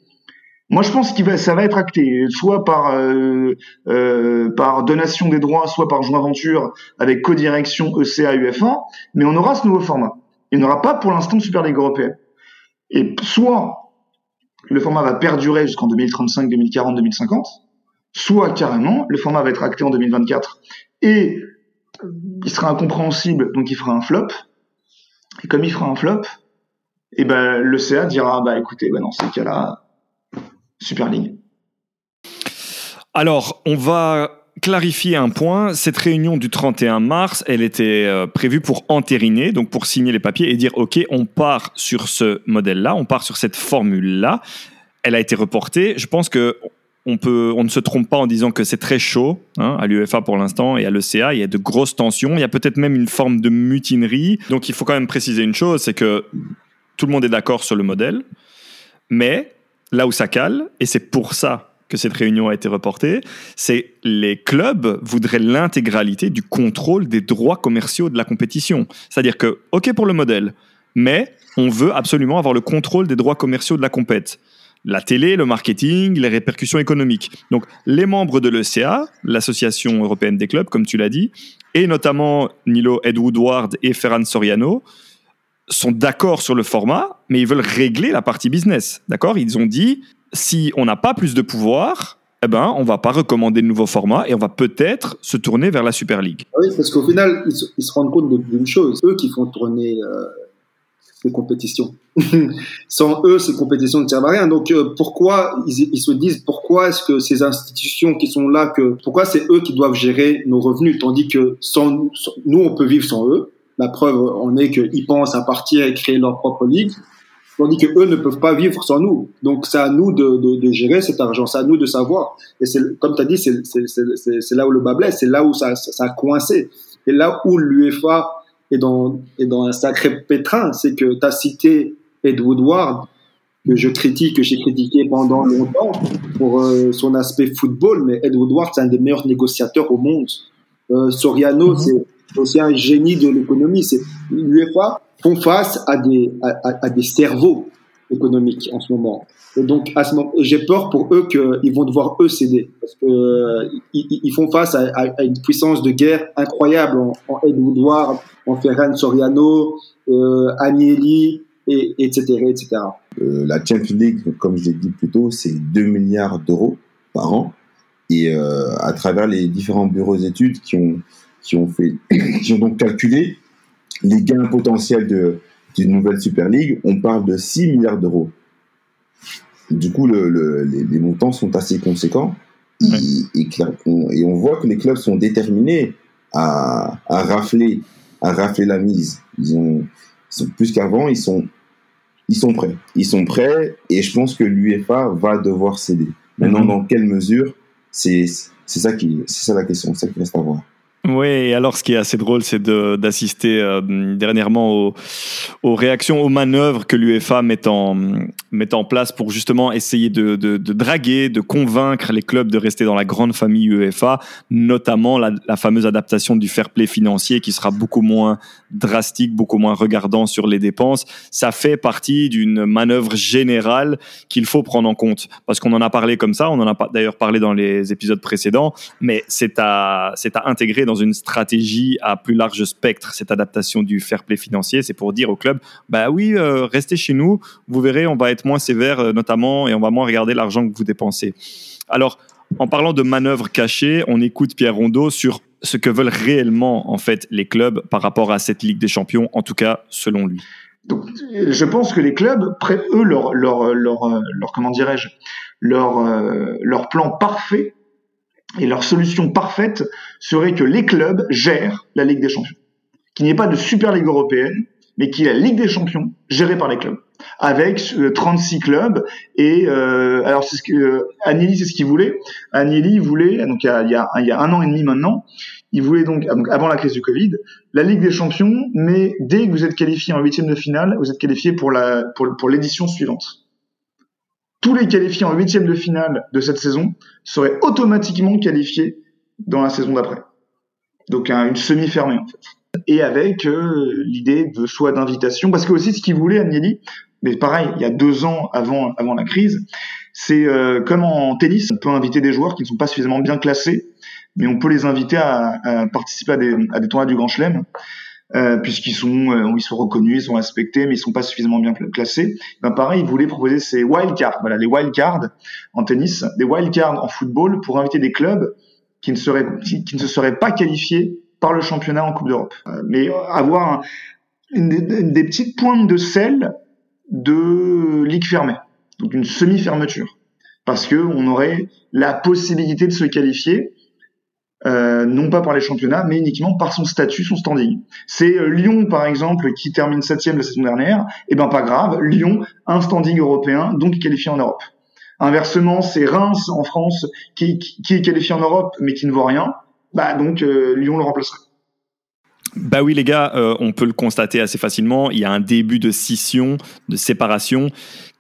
Moi, je pense va, ça va être acté, soit par euh, euh, par donation des droits, soit par joint venture avec codirection ECA UF1, mais on aura ce nouveau format. Il n'y aura pas pour l'instant de Super Ligue européenne. Et soit le format va perdurer jusqu'en 2035, 2040, 2050, soit carrément, le format va être acté en 2024 et il sera incompréhensible, donc il fera un flop. Et comme il fera un flop, et eh ben le CA dira bah écoutez, ben dans ces cas-là, Super League. Alors, on va clarifier un point. Cette réunion du 31 mars, elle était euh, prévue pour entériner, donc pour signer les papiers et dire OK, on part sur ce modèle-là, on part sur cette formule-là. Elle a été reportée. Je pense que on, ne se trompe pas en disant que c'est très chaud hein, à l'UEFA pour l'instant et à l'ECA. Il y a de grosses tensions. Il y a peut-être même une forme de mutinerie. Donc il faut quand même préciser une chose, c'est que tout le monde est d'accord sur le modèle, mais là où ça cale, et c'est pour ça que cette réunion a été reportée, c'est les clubs voudraient l'intégralité du contrôle des droits commerciaux de la compétition. C'est-à-dire que, OK pour le modèle, mais on veut absolument avoir le contrôle des droits commerciaux de la compète. La télé, le marketing, les répercussions économiques. Donc, les membres de l'ECA, l'Association européenne des clubs, comme tu l'as dit, et notamment Nilo Ed Woodward et Ferran Soriano, sont d'accord sur le format, mais ils veulent régler la partie business. D'accord? Ils ont dit si on n'a pas plus de pouvoir, eh ben, on va pas recommander de nouveau format et on va peut-être se tourner vers la Super League. Ah oui, parce qu'au final, ils se, rendent compte d'une chose, eux qui font tourner euh, les compétitions. [LAUGHS] Sans eux, ces compétitions ne servent à rien. Donc, euh, pourquoi ils, ils, se disent pourquoi est-ce que ces institutions qui sont là, que pourquoi c'est eux qui doivent gérer nos revenus, tandis que sans, nous, on peut vivre sans eux. La preuve en est qu'ils pensent à partir et créer leur propre ligue tandis que eux ne peuvent pas vivre sans nous. Donc c'est à nous de, de, de, gérer cet argent, c'est à nous de savoir. Et c'est comme tu as dit, c'est là où le bas blesse, c'est là où ça, ça, a coincé. Et là où l'UEFA est dans, est dans un sacré pétrin, c'est que tu as cité Ed Woodward, que je critique, que j'ai critiqué pendant longtemps pour euh, son aspect football, mais Ed Woodward, c'est un des meilleurs négociateurs au monde. Euh, Soriano, mm-hmm. c'est aussi un génie de l'économie. C'est l'UEFA font face à des, à, des cerveaux économiques en ce moment. Et donc, j'ai peur pour eux qu'ils vont devoir eux céder parce que euh, ils, font face à, une puissance de guerre incroyable en, en Ed Woodward, en Ferran Soriano, euh, Agnelli, et, etc., etc. Euh, la Champions League, comme je l'ai dit plus tôt, c'est 2 milliards d'euros par an. Et euh, à travers les différents bureaux d'études qui ont, qui ont [COUGHS] qui ont donc calculé les gains potentiels d'une nouvelle Super League, on parle de 6 milliards d'euros. Du coup, le, les, montants sont assez conséquents. Et, on, voit que les clubs sont déterminés à, à, rafler, à rafler la mise. Ils, ont, sont plus qu'avant, ils sont, ils sont prêts. Ils sont prêts et je pense que l'UEFA va devoir céder. Maintenant, mhm. dans quelle mesure, c'est, c'est ça qui, c'est ça la question, c'est ça qui reste à voir. Oui, et alors ce qui est assez drôle, c'est d'assister euh, dernièrement aux, aux, réactions, aux manœuvres que l'UEFA met en, met en place pour justement essayer de, draguer, de convaincre les clubs de rester dans la grande famille UEFA, notamment la, fameuse adaptation du fair play financier qui sera beaucoup moins drastique, beaucoup moins regardant sur les dépenses. Ça fait partie d'une manœuvre générale qu'il faut prendre en compte parce qu'on en a parlé comme ça, on en a d'ailleurs parlé dans les épisodes précédents, mais c'est à, à intégrer dans une stratégie à plus large spectre, cette adaptation du fair play financier. C'est pour dire au club, bah oui, euh, restez chez nous, vous verrez, on va être moins sévère euh, notamment et on va moins regarder l'argent que vous dépensez. Alors, en parlant de manœuvres cachées, on écoute Pierre Rondeau sur ce que veulent réellement en fait les clubs par rapport à cette Ligue des Champions, en tout cas selon lui. Donc, je pense que les clubs, eux, leur, leur, leur, leur comment dirais-je, leur, euh, leur plan parfait et leur solution parfaite serait que les clubs gèrent la Ligue des Champions. Qu'il n'y ait pas de Super Ligue européenne, mais qu'il y ait la Ligue des Champions gérée par les clubs. Avec 36 clubs. Et alors, c'est ce que Agnelli, c'est ce qu'il voulait. Agnelli voulait, donc il y, a, un an et demi maintenant, il voulait donc, donc, avant la crise du Covid, la Ligue des Champions, mais dès que vous êtes qualifié en huitième de finale, vous êtes qualifié pour la pour, pour l'édition suivante. Tous les qualifiés en huitième de finale de cette saison seraient automatiquement qualifiés dans la saison d'après. Donc une semi fermée en fait. Et avec euh, l'idée de soit d'invitation, parce que aussi ce qu'il voulait Agnelli, mais pareil, il y a deux ans avant avant la crise, c'est euh, comme en tennis, on peut inviter des joueurs qui ne sont pas suffisamment bien classés mais on peut les inviter à, à participer à des, à des tournois du Grand Chelem. Euh, puisqu'ils sont euh, ils sont reconnus, ils sont respectés, mais ils sont pas suffisamment bien classés. Ben pareil, ils voulaient proposer ces wildcards, voilà les wildcards en tennis, des wildcards en football pour inviter des clubs qui ne seraient qui, ne se seraient pas qualifiés par le championnat en Coupe d'Europe, euh, mais avoir une, une, des petites pointes de sel de ligue fermée, donc une semi-fermeture, parce que on aurait la possibilité de se qualifier euh, non pas par les championnats, mais uniquement par son statut, son standing. C'est euh, Lyon, par exemple, qui termine septième la saison dernière. Eh ben pas grave, Lyon, un standing européen, donc qualifié en Europe. Inversement, c'est Reims en France qui, qui, est qualifié en Europe, mais qui ne vaut rien. Bah donc euh, Lyon le remplacerait. Bah oui les gars, on peut le constater assez facilement. Il y a un début de scission, de séparation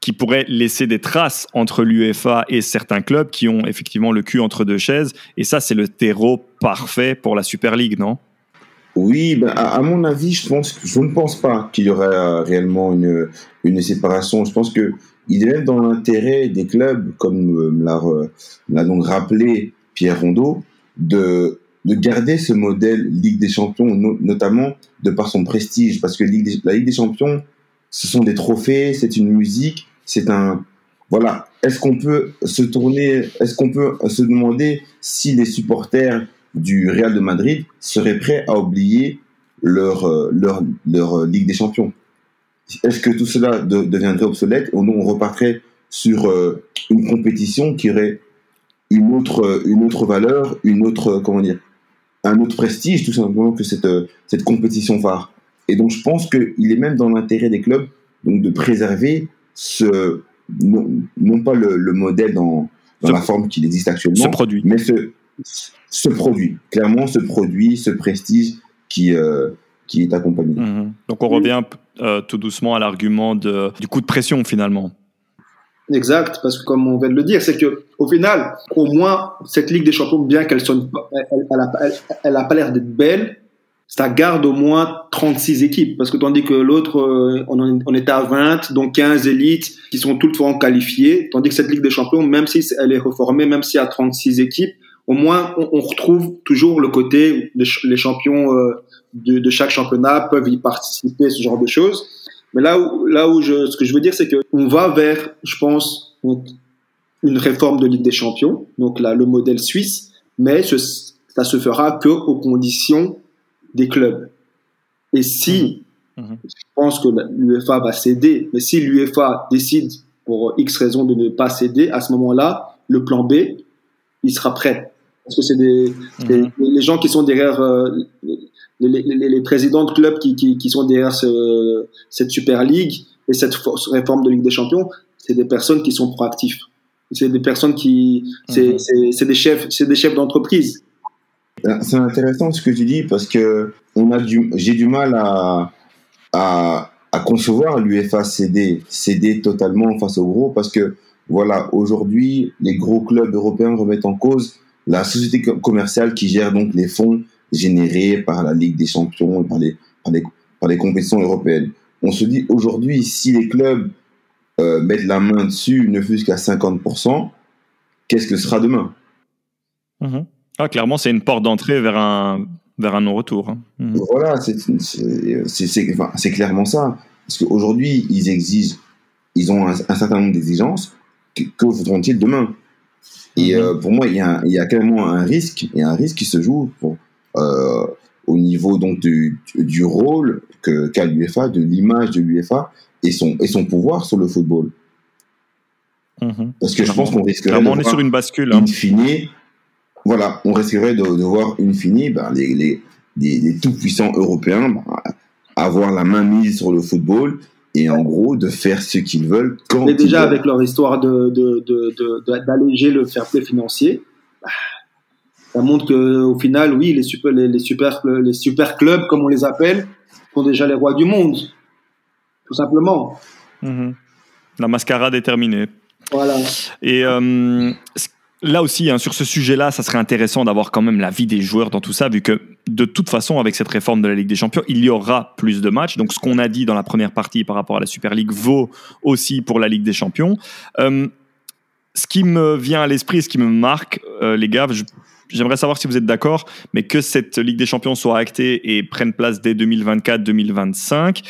qui pourrait laisser des traces entre l'UEFA et certains clubs qui ont effectivement le cul entre deux chaises. Et ça, c'est le terreau parfait pour la Super League, non? Oui, ben, à, mon avis, je, pense, je ne pense pas qu'il y aurait euh, réellement une, une séparation. Je pense que il est dans l'intérêt des clubs, comme euh, l'a donc rappelé Pierre Rondeau, de, de garder ce modèle Ligue des Champions, notamment de par son prestige, parce que la Ligue des Champions, ce sont des trophées, c'est une musique, c'est un voilà. Est-ce qu'on peut se tourner, est-ce qu'on peut se demander si les supporters du Real de Madrid seraient prêts à oublier leur euh, leur leur Ligue des Champions? Est-ce que tout cela deviendrait obsolète et on repartirait sur euh, une compétition qui aurait une autre une autre valeur, une autre comment dire, un autre prestige tout simplement que cette cette compétition phare et donc, je pense qu'il est même dans l'intérêt des clubs donc de préserver ce, non, pas le, modèle dans, dans la forme qu'il existe actuellement, ce produit. mais ce, ce produit. Clairement, ce produit, ce prestige qui, euh, qui est accompagné. Mhm. Donc, on revient euh, tout doucement à l'argument du coup de pression finalement. Exact, parce que comme on vient de le dire, c'est que au final, au moins cette Ligue des Champions, bien qu'elle sonne, elle, elle, elle a pas l'air d'être belle, ça garde au moins 36 équipes. Parce que tandis que l'autre, euh, on, on était à 20, donc 15 élites qui sont toutes fois qualifiées. Tandis que cette Ligue des Champions, même si elle est reformée, même s'il y a 36 équipes, au moins on, retrouve toujours le côté les champions euh, de, chaque championnat peuvent y participer, ce genre de choses. Mais là où, là où je, ce que je veux dire, c'est que on va vers, je pense, une réforme de Ligue des Champions, donc là le modèle suisse, mais ce, ça se fera que aux conditions des clubs. Et si, mhm. Mhm. je pense que l'UEFA va céder, mais si l'UEFA décide pour X raison de ne pas céder, à ce moment-là, le plan B, il sera prêt. Parce que c'est des, mhm. les gens qui sont derrière, euh, les, les, les, présidents de clubs qui, qui, qui sont derrière ce, cette Super League et cette réforme de Ligue des Champions, c'est des personnes qui sont proactifs. C'est des personnes qui, c'est des chefs, c'est des chefs d'entreprise. Euh, c'est intéressant ce que tu dis parce que on a du, j'ai du mal à, à, à concevoir l'UEFA céder, céder totalement face aux gros parce que voilà, aujourd'hui, les gros clubs européens remettent en cause la société commerciale qui gère donc les fonds générés par la Ligue des Champions et par les, par les, par les compétitions européennes. On se dit aujourd'hui, si les clubs euh, mettent la main dessus, ne fût-ce qu'à 50%, qu'est-ce que sera demain? Mm-hmm. Ah, clairement, c'est une porte d'entrée vers un, vers un non-retour. Hein. Mhm. Voilà, c'est clairement ça. Parce qu'aujourd'hui, ils exigent, ils ont un, certain nombre d'exigences. Que, que voudront-ils demain? Et mhm. euh, pour moi, il y, a, il y a clairement un risque, il y a un risque qui se joue pour, au niveau donc du, du rôle qu'a l'UEFA, de l'image de l'UEFA et son, et son pouvoir sur le football. Mhm. Parce que je pense qu'on risquerait. on est sur une bascule. Hein. In fine, voilà, on risquerait de, voir in fine ben, les, tout-puissants européens ben, avoir la main mise sur le football et en gros de faire ce qu'ils veulent quand Mais déjà ils veulent. avec leur histoire de de- de- de- de- d'alléger le fair play financier, bah, ça montre que au final, oui, les super les, les super les super clubs comme on les appelle sont déjà les rois du monde, tout simplement. Mhm. La mascarade est terminée. Voilà. Et euh, là aussi, hein, sur ce sujet-là, ça serait intéressant d'avoir quand même l'avis des joueurs dans tout ça, vu que de toute façon, avec cette réforme de la Ligue des Champions, il y aura plus de matchs. Donc ce qu'on a dit dans la première partie par rapport à la Super League vaut aussi pour la Ligue des Champions. Euh, ce qui me vient à l'esprit, ce qui me marque, euh, les gars, je- j'aimerais savoir si vous êtes d'accord, mais que cette Ligue des Champions soit actée et prenne place dès 2024-2025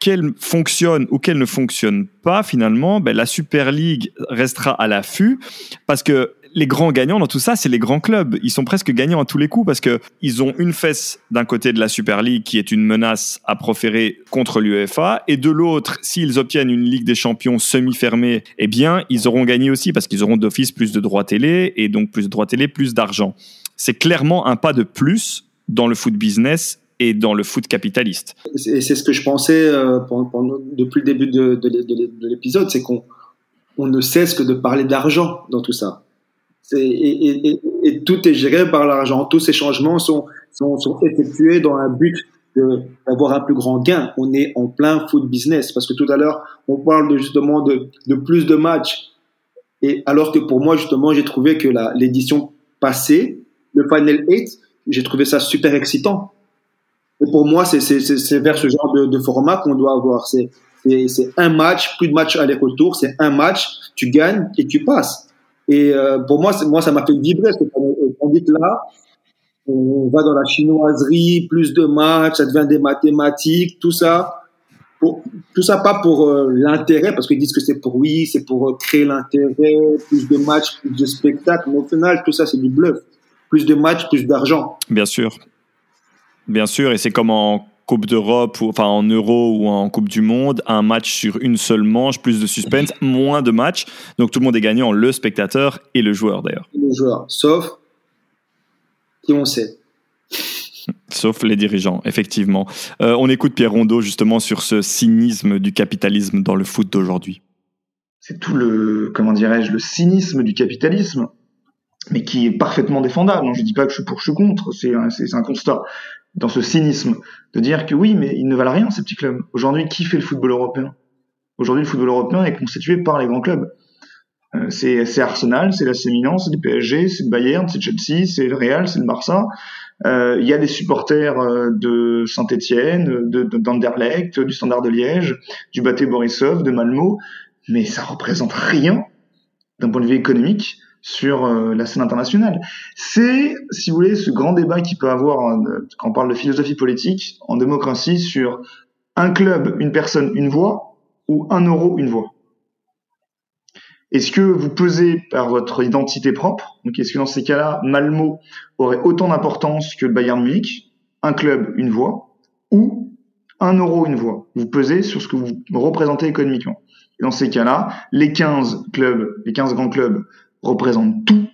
qu'elle fonctionne ou qu'elle ne fonctionne pas, finalement, ben, la Super League restera à l'affût parce que les grands gagnants dans tout ça, c'est les grands clubs. Ils sont presque gagnants à tous les coups parce que ils ont une fesse d'un côté de la Super League qui est une menace à proférer contre l'UEFA et de l'autre, s'ils obtiennent une Ligue des Champions semi-fermée, eh bien, ils auront gagné aussi parce qu'ils auront d'office plus de droits télé et donc plus de droits télé, plus d'argent. C'est clairement un pas de plus dans le foot business et dans le foot capitaliste. Et c'est ce que je pensais euh, depuis le début de, de l'é- de l'é- de l'épisode, c'est qu'on on ne cesse que de parler d'argent dans tout ça. Et, tout est géré par l'argent. Tous ces changements sont, sont, sont effectués dans un but d'avoir un plus grand gain. On est en plein foot business parce que tout à l'heure, on parle justement de, de plus de matchs. Et alors que pour moi, justement, j'ai trouvé que l'édition passée, le Final 8, j'ai trouvé ça super excitant. Et pour moi, c'est vers ce genre de, de format qu'on doit avoir. C'est un match, plus de match aller-retour, c'est un match, tu gagnes et tu passes. Et euh, pour moi, moi, ça m'a fait vibrer. Parce que, tandis que là, on va dans la chinoiserie, plus de matchs, ça devient des mathématiques, tout ça. Tout ça pas pour euh, l'intérêt, parce qu'ils disent que c'est pour oui, c'est pour euh, créer l'intérêt, plus de matchs, plus de spectacles. Mais au final, tout ça, c'est du bluff. Plus de matchs, plus d'argent. Bien sûr. Bien sûr, et c'est comme en Coupe d'Europe, ou enfin en Euro ou en Coupe du Monde, un match sur une seule manche, plus de suspense, moins de matchs. Donc tout le monde est gagnant, le spectateur et le joueur d'ailleurs. Les joueurs, sauf qui on sait. [LAUGHS] Sauf les dirigeants, effectivement. Euh, on écoute Pierre Rondeau justement sur ce cynisme du capitalisme dans le foot d'aujourd'hui. c'est tout le, comment dirais-je, le cynisme du capitalisme, mais qui est parfaitement défendable. Je dis pas que je suis pour, je suis contre, c'est un, c'est c'est un constat. Dans ce cynisme, de dire que oui, mais ils ne valent rien, ces petits clubs. Aujourd'hui, qui fait le football européen? Aujourd'hui, le football européen est constitué par les grands clubs. Euh, c'est Arsenal, c'est l'AC Milan, c'est le PSG, c'est le Bayern, c'est Chelsea, c'est le Real, c'est le Barça. Euh, Il y a des supporters euh, de Saint-Étienne, de, de d'Anderlecht, du Standard de Liège, du Baté Borisov, de Malmo, mais ça représente rien d'un point de vue économique sur euh, la scène internationale. C'est, si vous voulez, ce grand débat qui peut avoir euh, quand on parle de philosophie politique en démocratie sur un club, une personne, une voix ou un euro, une voix. Est-ce que vous pesez par votre identité propre? Donc, est-ce que dans ces cas-là, Malmo aurait autant d'importance que le Bayern Munich? Un club, une voix Ou un euro, une voix? Vous pesez sur ce que vous représentez économiquement. Dans ces cas-là, les 15 clubs, les 15 grands clubs représentent tout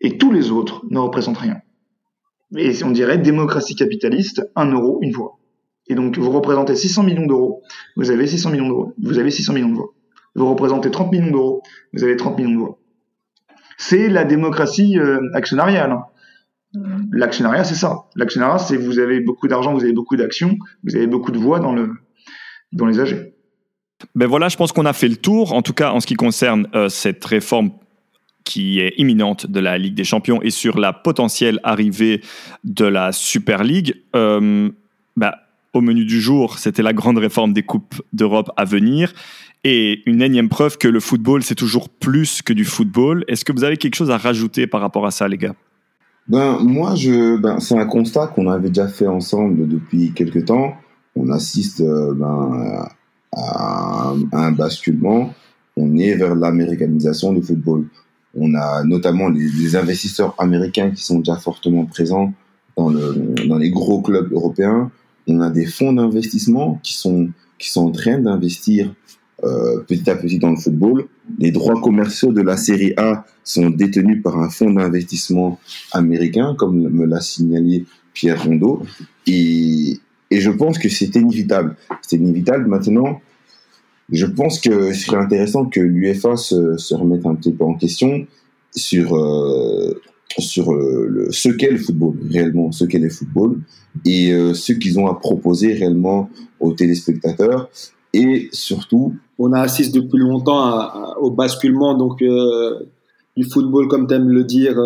et tous les autres ne représentent rien. Et on dirait démocratie capitaliste, un euro, une voix. Et donc, vous représentez 600 millions d'euros, vous avez 600 millions d'euros, vous avez 600 millions de voix. Vous représentez 30 millions d'euros, vous avez 30 millions de voix. C'est la démocratie euh, actionnariale. hein. L'actionnariat, c'est ça. L'actionnariat, c'est vous avez beaucoup d'argent, vous avez beaucoup d'actions, vous avez beaucoup de voix dans, le, dans les AG. Ben voilà, je pense qu'on a fait le tour, en tout cas en ce qui concerne euh, cette réforme qui est imminente de la Ligue des Champions et sur la potentielle arrivée de la Super League. Euh, ben, au menu du jour, c'était la grande réforme des Coupes d'Europe à venir et une énième preuve que le football, c'est toujours plus que du football. Est-ce que vous avez quelque chose à rajouter par rapport à ça, les gars? Ben, moi, je, ben, c'est un constat qu'on avait déjà fait ensemble depuis quelques temps. On assiste euh, ben, à un basculement. On est vers l'américanisation du football. On a notamment les, investisseurs américains qui sont déjà fortement présents dans, le, dans les gros clubs européens. On a des fonds d'investissement qui sont, qui sont en train d'investir euh, petit à petit dans le football. Les droits commerciaux de la Série A sont détenus par un fonds d'investissement américain, comme me l'a signalé Pierre Rondeau. Et je pense que c'est inévitable. C'est inévitable. Maintenant, Je pense que ce serait intéressant que l'UEFA se, remette un petit peu en question sur, euh, sur euh, ce qu'est le football, réellement, ce qu'est le football, et euh, ce qu'ils ont à proposer réellement aux téléspectateurs. Et surtout... On a assisté depuis longtemps au basculement donc, du football, comme tu aimes le dire,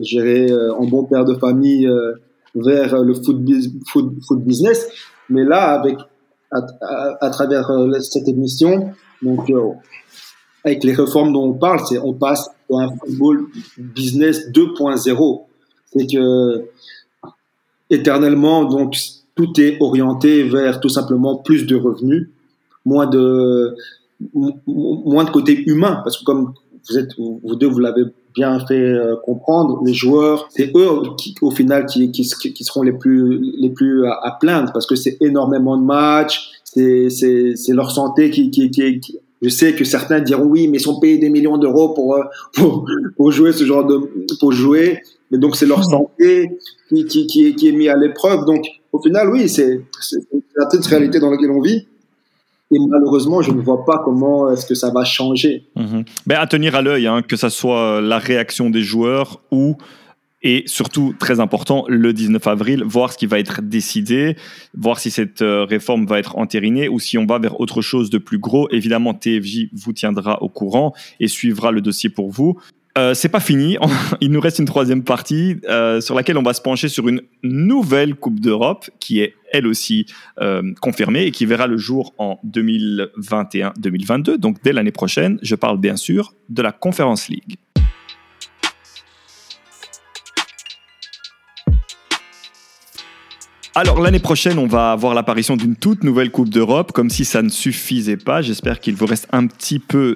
géré en bon père de famille vers le foot business. Mais là, avec à, travers euh, cette émission. Donc, euh, avec les réformes dont on parle, c'est on passe à un football business 2.0. C'est que éternellement, donc tout est orienté vers tout simplement plus de revenus, moins de moins de côté humain, parce que comme vous êtes vous deux, vous l'avez bien fait euh, comprendre, les joueurs, c'est eux qui, au final qui, qui, qui, seront les plus, les plus à, plaindre parce que c'est énormément de matchs, c'est, c'est, c'est leur santé qui, qui, qui, je sais que certains diront oui, mais ils sont payés des millions d'euros pour, euh, [LAUGHS] pour, pour jouer ce genre de, pour jouer. Mais donc c'est leur santé qui, qui, qui, qui est mis à l'épreuve. Donc au final, oui, c'est, c'est la triste réalité dans laquelle on vit. Et malheureusement, je ne vois pas comment est-ce que ça va changer. Mais à tenir à l'œil, hein, que ce soit la réaction des joueurs ou et surtout, très important, le 19 avril, voir ce qui va être décidé, voir si cette euh, réforme va être entérinée ou si on va vers autre chose de plus gros. Évidemment, TFJ vous tiendra au courant et suivra le dossier pour vous. Euh, c'est pas fini. [LAUGHS] Il nous reste une troisième partie euh, sur laquelle on va se pencher sur une nouvelle Coupe d'Europe qui est elle aussi euh, confirmée et qui verra le jour en 2021-2022, donc dès l'année prochaine. Je parle bien sûr de la Conference League. Alors l'année prochaine, on va avoir l'apparition d'une toute nouvelle Coupe d'Europe, comme si ça ne suffisait pas. J'espère qu'il vous reste un petit peu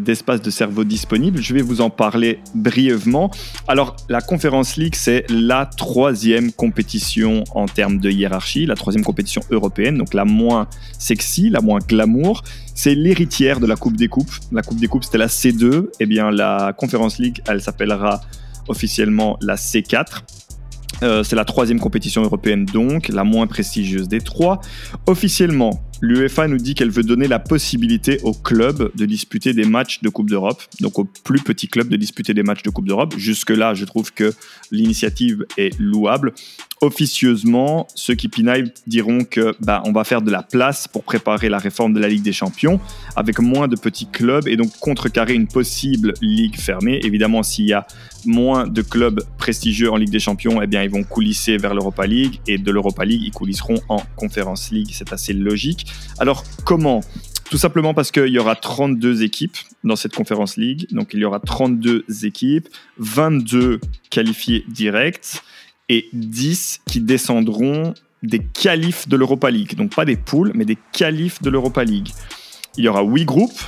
d'espace de, cerveau disponible. Je vais vous en parler brièvement. Alors la Conference League, c'est la troisième compétition en termes de hiérarchie, la troisième compétition européenne, donc la moins sexy, la moins glamour. C'est l'héritière de la Coupe des Coupes. La Coupe des Coupes, c'était la C2. Eh bien, la Conference League, elle s'appellera officiellement la C4. Euh, c'est la troisième compétition européenne donc, la moins prestigieuse des trois. Officiellement, l'UEFA nous dit qu'elle veut donner la possibilité aux clubs de disputer des matchs de Coupe d'Europe, donc aux plus petits clubs de disputer des matchs de Coupe d'Europe. Jusque-là, je trouve que l'initiative est louable. Officieusement, ceux qui pinaillent diront que bah, on va faire de la place pour préparer la réforme de la Ligue des Champions avec moins de petits clubs et donc contrecarrer une possible ligue fermée. Évidemment, s'il y a moins de clubs prestigieux en Ligue des Champions, eh bien, ils vont coulisser vers l'Europa League et de l'Europa League, ils coulisseront en Conference League. C'est assez logique. Alors, comment? Tout simplement parce qu'il y aura 32 équipes dans cette Conference League. Donc, il y aura 32 équipes, 22 qualifiés directs et 10 qui descendront des qualifs de l'Europa League. Donc, pas des poules, mais des qualifs de l'Europa League. Il y aura 8 groupes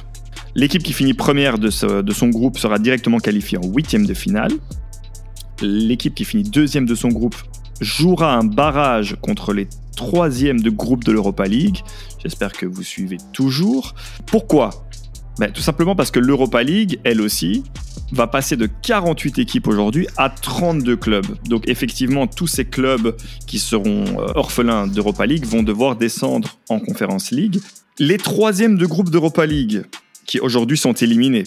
L'équipe qui finit première de, son groupe sera directement qualifiée en huitième de finale. L'équipe qui finit deuxième de son groupe jouera un barrage contre les troisièmes de groupe de l'Europa League. J'espère que vous suivez toujours. Pourquoi? Ben, Tout simplement parce que l'Europa League, elle aussi, va passer de 48 équipes aujourd'hui à 32 clubs. Donc effectivement, tous ces clubs qui seront euh, orphelins d'Europa League vont devoir descendre en Conference League. Les troisièmes de groupe d'Europa League qui aujourd'hui sont éliminés.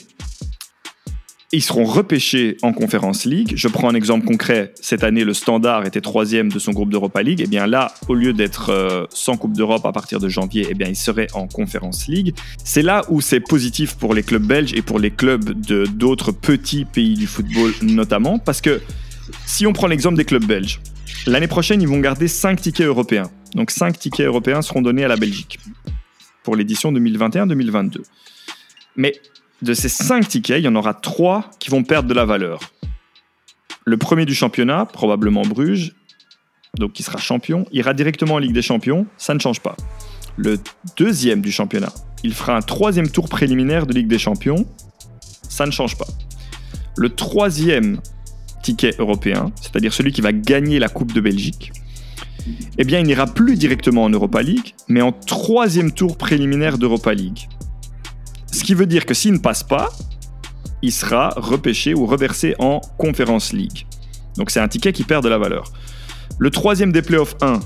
Ils seront repêchés en Conference League. Je prends un exemple concret. Cette année, le Standard était troisième de son groupe d'Europa League. Et eh bien là, au lieu d'être euh, sans Coupe d'Europe à partir de janvier, eh bien, il serait en Conference League. C'est là où c'est positif pour les clubs belges et pour les clubs de d'autres petits pays du football notamment. Parce que si on prend l'exemple des clubs belges, l'année prochaine, ils vont garder 5 tickets européens. Donc 5 tickets européens seront donnés à la Belgique pour l'édition 2021-2022. Mais de ces cinq tickets, il y en aura trois qui vont perdre de la valeur. Le premier du championnat, probablement Bruges, donc qui sera champion, ira directement en Ligue des Champions, ça ne change pas. Le deuxième du championnat, il fera un troisième tour préliminaire de Ligue des Champions, ça ne change pas. Le troisième ticket européen, c'est-à-dire celui qui va gagner la Coupe de Belgique, eh bien, il n'ira plus directement en Europa League, mais en troisième tour préliminaire d'Europa League. Ce qui veut dire que s'il ne passe pas, il sera repêché ou reversé en Conference League. Donc c'est un ticket qui perd de la valeur. Le troisième des playoffs 1,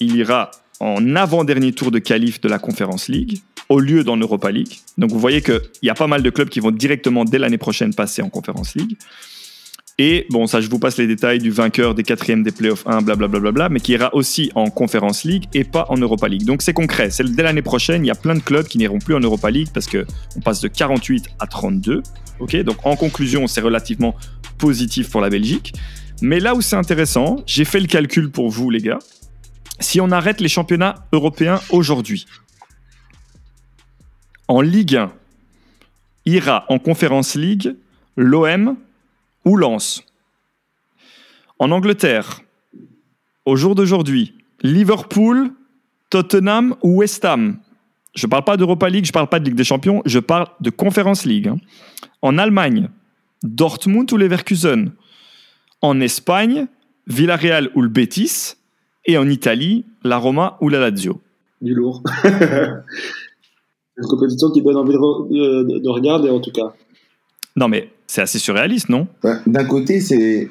il ira en avant-dernier tour de qualif de la Conference League. au lieu d'en Europa League. Donc vous voyez qu'il y a pas mal de clubs qui vont directement dès l'année prochaine passer en Conference League. Et bon, ça, je vous passe les détails du vainqueur des quatrièmes des playoffs 1, blablabla, mais qui ira aussi en Conference League et pas en Europa League. Donc c'est concret. C'est dès l'année prochaine, il y a plein de clubs qui n'iront plus en Europa League parce que on passe de 48 à 32. Ok, donc en conclusion, c'est relativement positif pour la Belgique. Mais là où c'est intéressant, j'ai fait le calcul pour vous, les gars. Si on arrête les championnats européens aujourd'hui, en Ligue 1, ira en Conference League l'OM ou Lens. En Angleterre, au jour d'aujourd'hui, Liverpool, Tottenham ou West Ham. Je ne parle pas d'Europa League, je ne parle pas de Ligue des Champions, je parle de Conference League. Hein. En Allemagne, Dortmund ou Leverkusen. En Espagne, Villarreal ou le Betis. Et en Italie, la Roma ou la Lazio. Du lourd. [LAUGHS] une compétition qui donne envie de, de regarder en tout cas? Non mais c'est assez surréaliste, non? D'un côté, c'est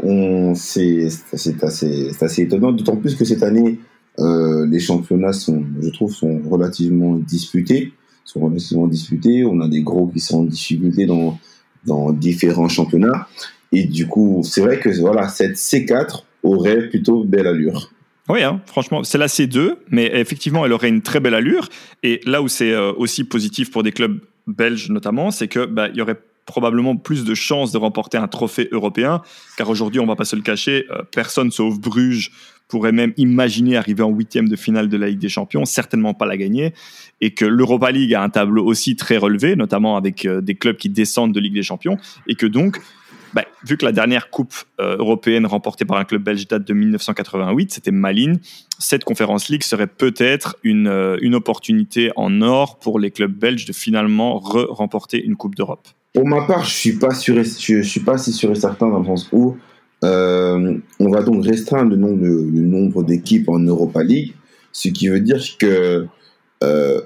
assez, assez étonnant, d'autant plus que cette année, euh, les championnats sont, je trouve, sont relativement disputés. Sont relativement disputés. On a des gros qui sont en difficulté dans, dans différents championnats. Et du coup, c'est vrai que voilà, cette C4 aurait plutôt belle allure. Oui, hein, franchement, c'est la C2, mais effectivement, elle aurait une très belle allure. Et là où c'est euh, aussi positif pour des clubs belges notamment, c'est que bah, il y aurait probablement plus de chances de remporter un trophée européen, car aujourd'hui, on va pas se le cacher, euh, personne sauf Bruges pourrait même imaginer arriver en huitième de finale de la Ligue des Champions, certainement pas la gagner, et que l'Europa League a un tableau aussi très relevé, notamment avec euh, des clubs qui descendent de Ligue des Champions, et que donc, bah, vu que la dernière coupe euh, européenne remportée par un club belge date de 1988, c'était Malines, cette conférence League serait peut-être une, une opportunité en or pour les clubs belges de finalement re-remporter une Coupe d'Europe. Pour ma part, je suis pas suis pas si sûr et certain dans le sens où euh, on va donc restreindre le nombre, d'équipes en Europa League, ce qui veut dire que euh,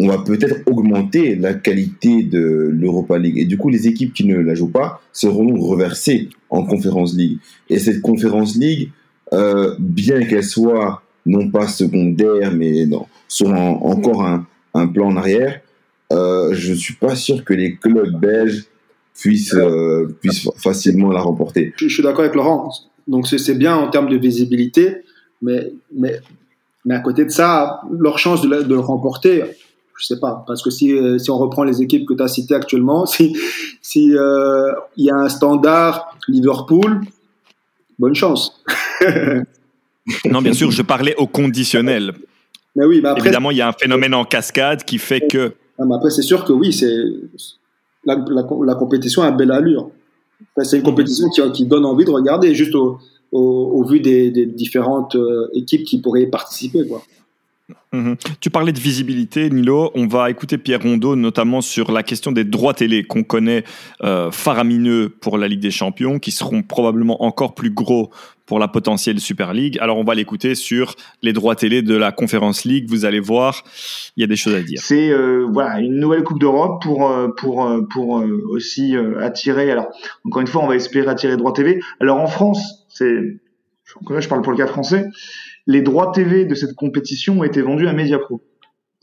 on va peut-être augmenter la qualité de l'Europa League. Et du coup, les équipes qui ne la jouent pas seront donc reversées en Conference League. Et cette Conference League, euh, bien qu'elle soit non pas secondaire, mais non, sur encore un plan en arrière, euh, je ne suis pas sûr que les clubs belges puissent, euh, puissent facilement la remporter. Je, suis d'accord avec Laurent. Donc c'est bien en termes de visibilité, mais, mais, mais à côté de ça, leur chance de, le remporter, je sais pas. Parce que si, euh, si on reprend les équipes que tu as citées actuellement, [LAUGHS] si si il y a un standard Liverpool, bonne chance. [LAUGHS] non, bien sûr, je parlais au conditionnel. Mais oui, après, Évidemment, il y a un phénomène en cascade qui fait que après, c'est sûr que oui, c'est la, la, compétition a belle allure. c'est une compétition qui, qui, donne envie de regarder, juste au, au, vu des, différentes euh, équipes qui pourraient participer. Quoi. Mhm. Tu parlais de visibilité, Nilo. On va écouter Pierre Rondeau, notamment sur la question des droits télé qu'on connaît euh, faramineux pour la Ligue des Champions, qui seront probablement encore plus gros pour la potentielle Super League. Alors on va l'écouter sur les droits télé de la Conférence League. Vous allez voir, il y a des choses à dire. C'est euh, voilà une nouvelle Coupe d'Europe pour euh, pour pour aussi attirer. Alors encore une fois, on va espérer attirer droits TV. Alors en France, c'est je parle pour le cas français les droits TV de cette compétition ont été vendus à Mediapro.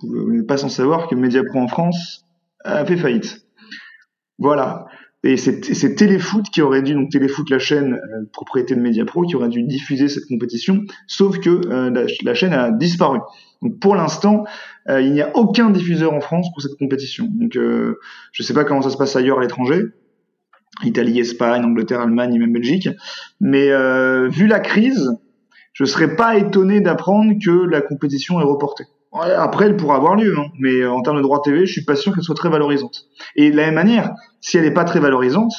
Vous n'êtes pas sans savoir que Mediapro en France a fait faillite. Voilà. Et c'est Téléfoot qui aurait dû, donc Téléfoot, la chaîne euh, propriété de Mediapro, qui aurait dû diffuser cette compétition, sauf que euh, la, chaîne a disparu. Donc pour l'instant, euh, il n'y a aucun diffuseur en France pour cette compétition. Donc je ne sais pas comment ça se passe ailleurs à l'étranger, Italie, Espagne, Angleterre, Allemagne et même Belgique, mais vu la crise, je serais pas étonné d'apprendre que la compétition est reportée. Après, elle pourra avoir lieu, hein, mais en termes de droit TV, je suis pas sûr qu'elle soit très valorisante. Et de la même manière, si elle n'est pas très valorisante,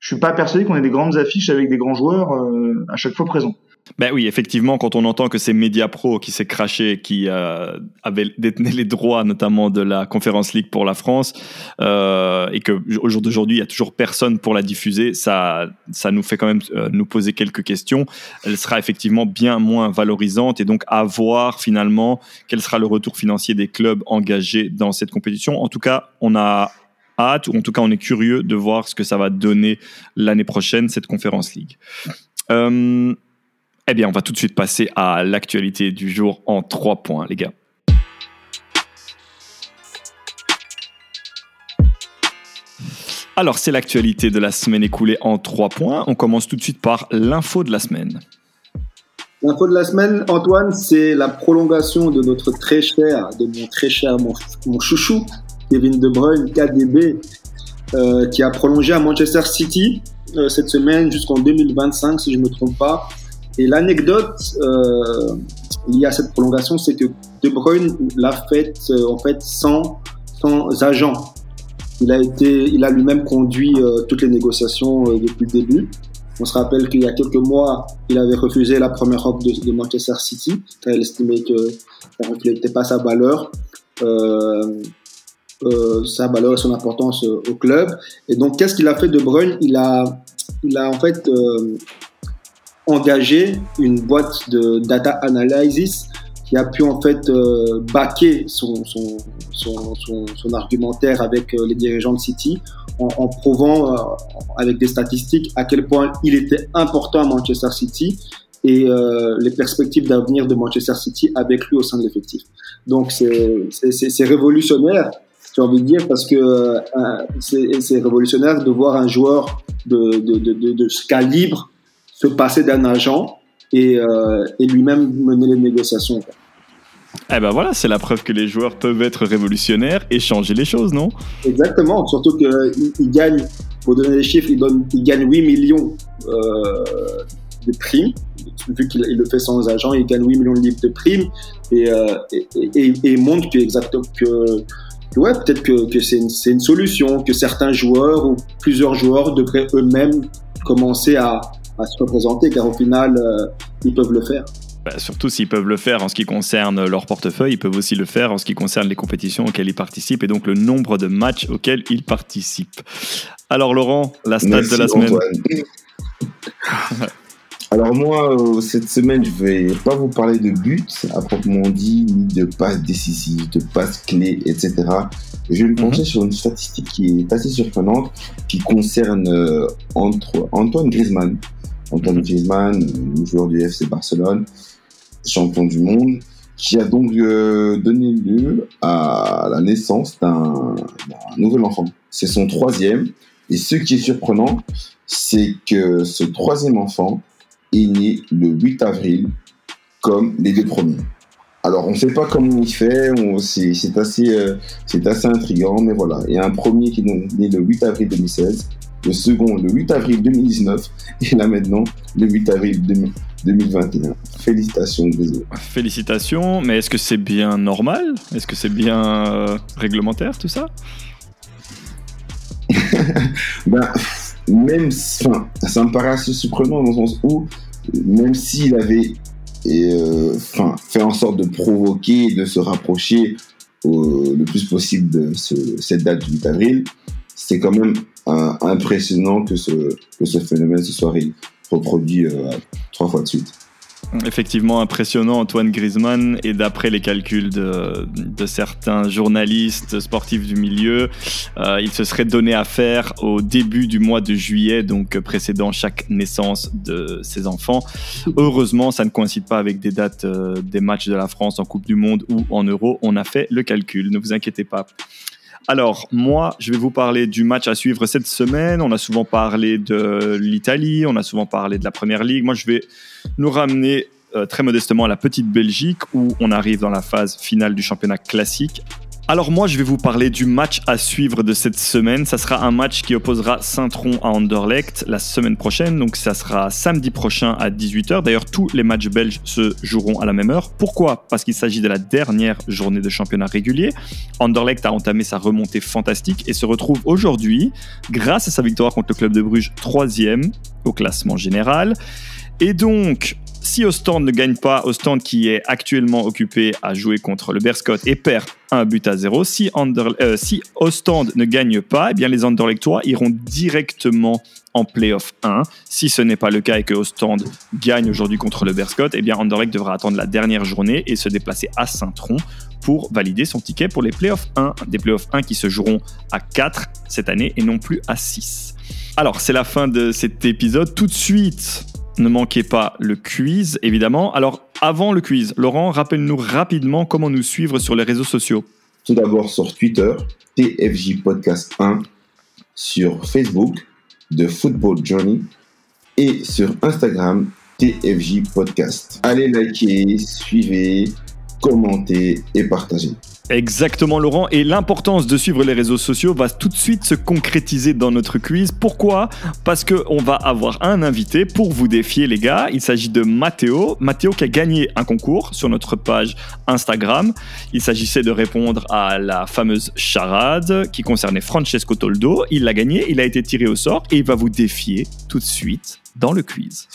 je suis pas persuadé qu'on ait des grandes affiches avec des grands joueurs euh, à chaque fois présents. Ben oui, effectivement, quand on entend que c'est Mediapro qui s'est craché, qui euh, avait détenu les droits notamment de la Conférence League pour la France, euh, et que au jour d'aujourd'hui, il y a toujours personne pour la diffuser, ça, ça nous fait quand même nous poser quelques questions. Elle sera effectivement bien moins valorisante, et donc à voir finalement quel sera le retour financier des clubs engagés dans cette compétition. En tout cas, on a hâte, ou en tout cas on est curieux de voir ce que ça va donner l'année prochaine, cette Conférence League. Euh, eh bien, on va tout de suite passer à l'actualité du jour en trois points, les gars. Alors, c'est l'actualité de la semaine écoulée en trois points. On commence tout de suite par l'info de la semaine. L'info de la semaine, Antoine, c'est la prolongation de notre très cher, de mon très cher, mon chouchou, Kevin De Bruyne, KDB, euh, qui a prolongé à Manchester City euh, cette semaine jusqu'en 2025, si je ne me trompe pas. Et l'anecdote euh, liée à cette prolongation, c'est que De Bruyne l'a fait en fait sans, sans agent. Il a été, il a lui-même conduit toutes les négociations depuis le début. On se rappelle qu'il y a quelques mois, il avait refusé la première offre de, Manchester City, car il estimait que ça ne reflétait pas sa valeur, euh, euh, sa valeur et son importance euh, au club. Et donc, qu'est-ce qu'il a fait de Bruyne? Il a, il a en fait engagé une boîte de data analysis qui a pu en fait baquer son, son, son, son, argumentaire avec les dirigeants de City en, prouvant euh, avec des statistiques à quel point il était important à Manchester City et euh, les perspectives d'avenir de Manchester City avec lui au sein de l'effectif. Donc c'est révolutionnaire, j'ai envie de dire, parce que euh, c'est révolutionnaire de voir un joueur de, de, de, de ce calibre se passer d'un agent et, et lui-même mener les négociations. Eh ben voilà, c'est la preuve que les joueurs peuvent être révolutionnaires et changer les choses, non? Exactement, surtout qu'ils gagnent, pour donner des chiffres, ils, gagnent 8 millions euh, de primes. Vu qu'il le fait sans agent, il gagne 8 millions de livres de primes et, euh, et, montre que, exactement, que, ouais, peut-être que, c'est une, solution, que certains joueurs ou plusieurs joueurs devraient eux-mêmes commencer à, se représenter, car au final, euh, ils peuvent le faire. Bah, surtout s'ils peuvent le faire en ce qui concerne leur portefeuille, ils peuvent aussi le faire en ce qui concerne les compétitions auxquelles ils participent et donc le nombre de matchs auxquels ils participent. Alors Laurent, la stat de la semaine. [LAUGHS] Alors moi, euh, cette semaine, je vais pas vous parler de buts à proprement dit, ni de passes décisives, de passes clés, etc. Je vais me pencher mhm. sur une statistique qui est assez surprenante, qui concerne euh, entre Antoine Griezmann. Antoine mhm. Griezmann, joueur du FC Barcelone, champion du monde, qui a donc euh, donné lieu à la naissance d'un nouvel enfant. C'est son troisième. Et ce qui est surprenant, c'est que ce troisième enfant est né le 8 avril, comme les deux premiers. Alors, on ne sait pas comment il fait, c'est assez, euh, assez intriguant, mais voilà. Il y a un premier qui est né le 8 avril 2016, le second le 8 avril 2019, et là maintenant, le 8 avril 2021. Félicitations, désolé. Félicitations, mais est-ce que c'est bien normal? Est-ce que c'est bien euh, réglementaire tout ça? [LAUGHS] Ben, même, enfin, ça me paraît assez surprenant dans le sens où, même s'il avait euh, fait en sorte de provoquer, de se rapprocher le plus possible de cette date du 8 avril, c'est quand même impressionnant que ce, que ce phénomène se soit reproduit euh, trois fois de suite. Effectivement impressionnant Antoine Griezmann et d'après les calculs de, de, certains journalistes sportifs du milieu, euh, il se serait donné à faire au début du mois de juillet, donc précédant chaque naissance de ses enfants. Heureusement, ça ne coïncide pas avec des dates euh, des matchs de la France en Coupe du Monde ou en Euro. On a fait le calcul, ne vous inquiétez pas. Alors, moi, je vais vous parler du match à suivre cette semaine. On a souvent parlé de l'Italie, on a souvent parlé de la Première Ligue. Moi, je vais nous ramener euh, très modestement à la petite Belgique où on arrive dans la phase finale du championnat classique alors moi, je vais vous parler du match à suivre de cette semaine. Ça sera un match qui opposera Saint-Tron à Anderlecht la semaine prochaine. Donc ça sera samedi prochain à 18h. D'ailleurs, tous les matchs belges se joueront à la même heure. Pourquoi? Parce qu'il s'agit de la dernière journée de championnat régulier. Anderlecht a entamé sa remontée fantastique et se retrouve aujourd'hui, grâce à sa victoire contre le club de Bruges, troisième au classement général. Et donc, si Ostende ne gagne pas, Ostende qui est actuellement occupé à jouer contre le Berscott et perd un but à zéro, si, euh, si Ostende ne gagne pas, eh bien les Anderlechtois iront directement en playoff 1. Si ce n'est pas le cas et que Ostende gagne aujourd'hui contre le Berscott, eh bien Anderlecht devra attendre la dernière journée et se déplacer à Saint-Tron pour valider son ticket pour les playoffs 1. Des playoffs 1 qui se joueront à 4 cette année et non plus à 6. Alors, c'est la fin de cet épisode. Tout de suite, ne manquez pas le quiz, évidemment. Alors, avant le quiz, Laurent, rappelle-nous rapidement comment nous suivre sur les réseaux sociaux. Tout d'abord sur Twitter, TFJ Podcast 1, sur Facebook de Football Journey et sur Instagram TFJ Podcast. Allez liker, suivez, commentez et partagez. Exactement Laurent, et l'importance de suivre les réseaux sociaux va tout de suite se concrétiser dans notre quiz. Pourquoi? Parce qu'on va avoir un invité pour vous défier les gars. Il s'agit de Matteo. Matteo qui a gagné un concours sur notre page Instagram. Il s'agissait de répondre à la fameuse charade qui concernait Francesco Toldo. Il l'a gagné, il a été tiré au sort et il va vous défier tout de suite dans le quiz.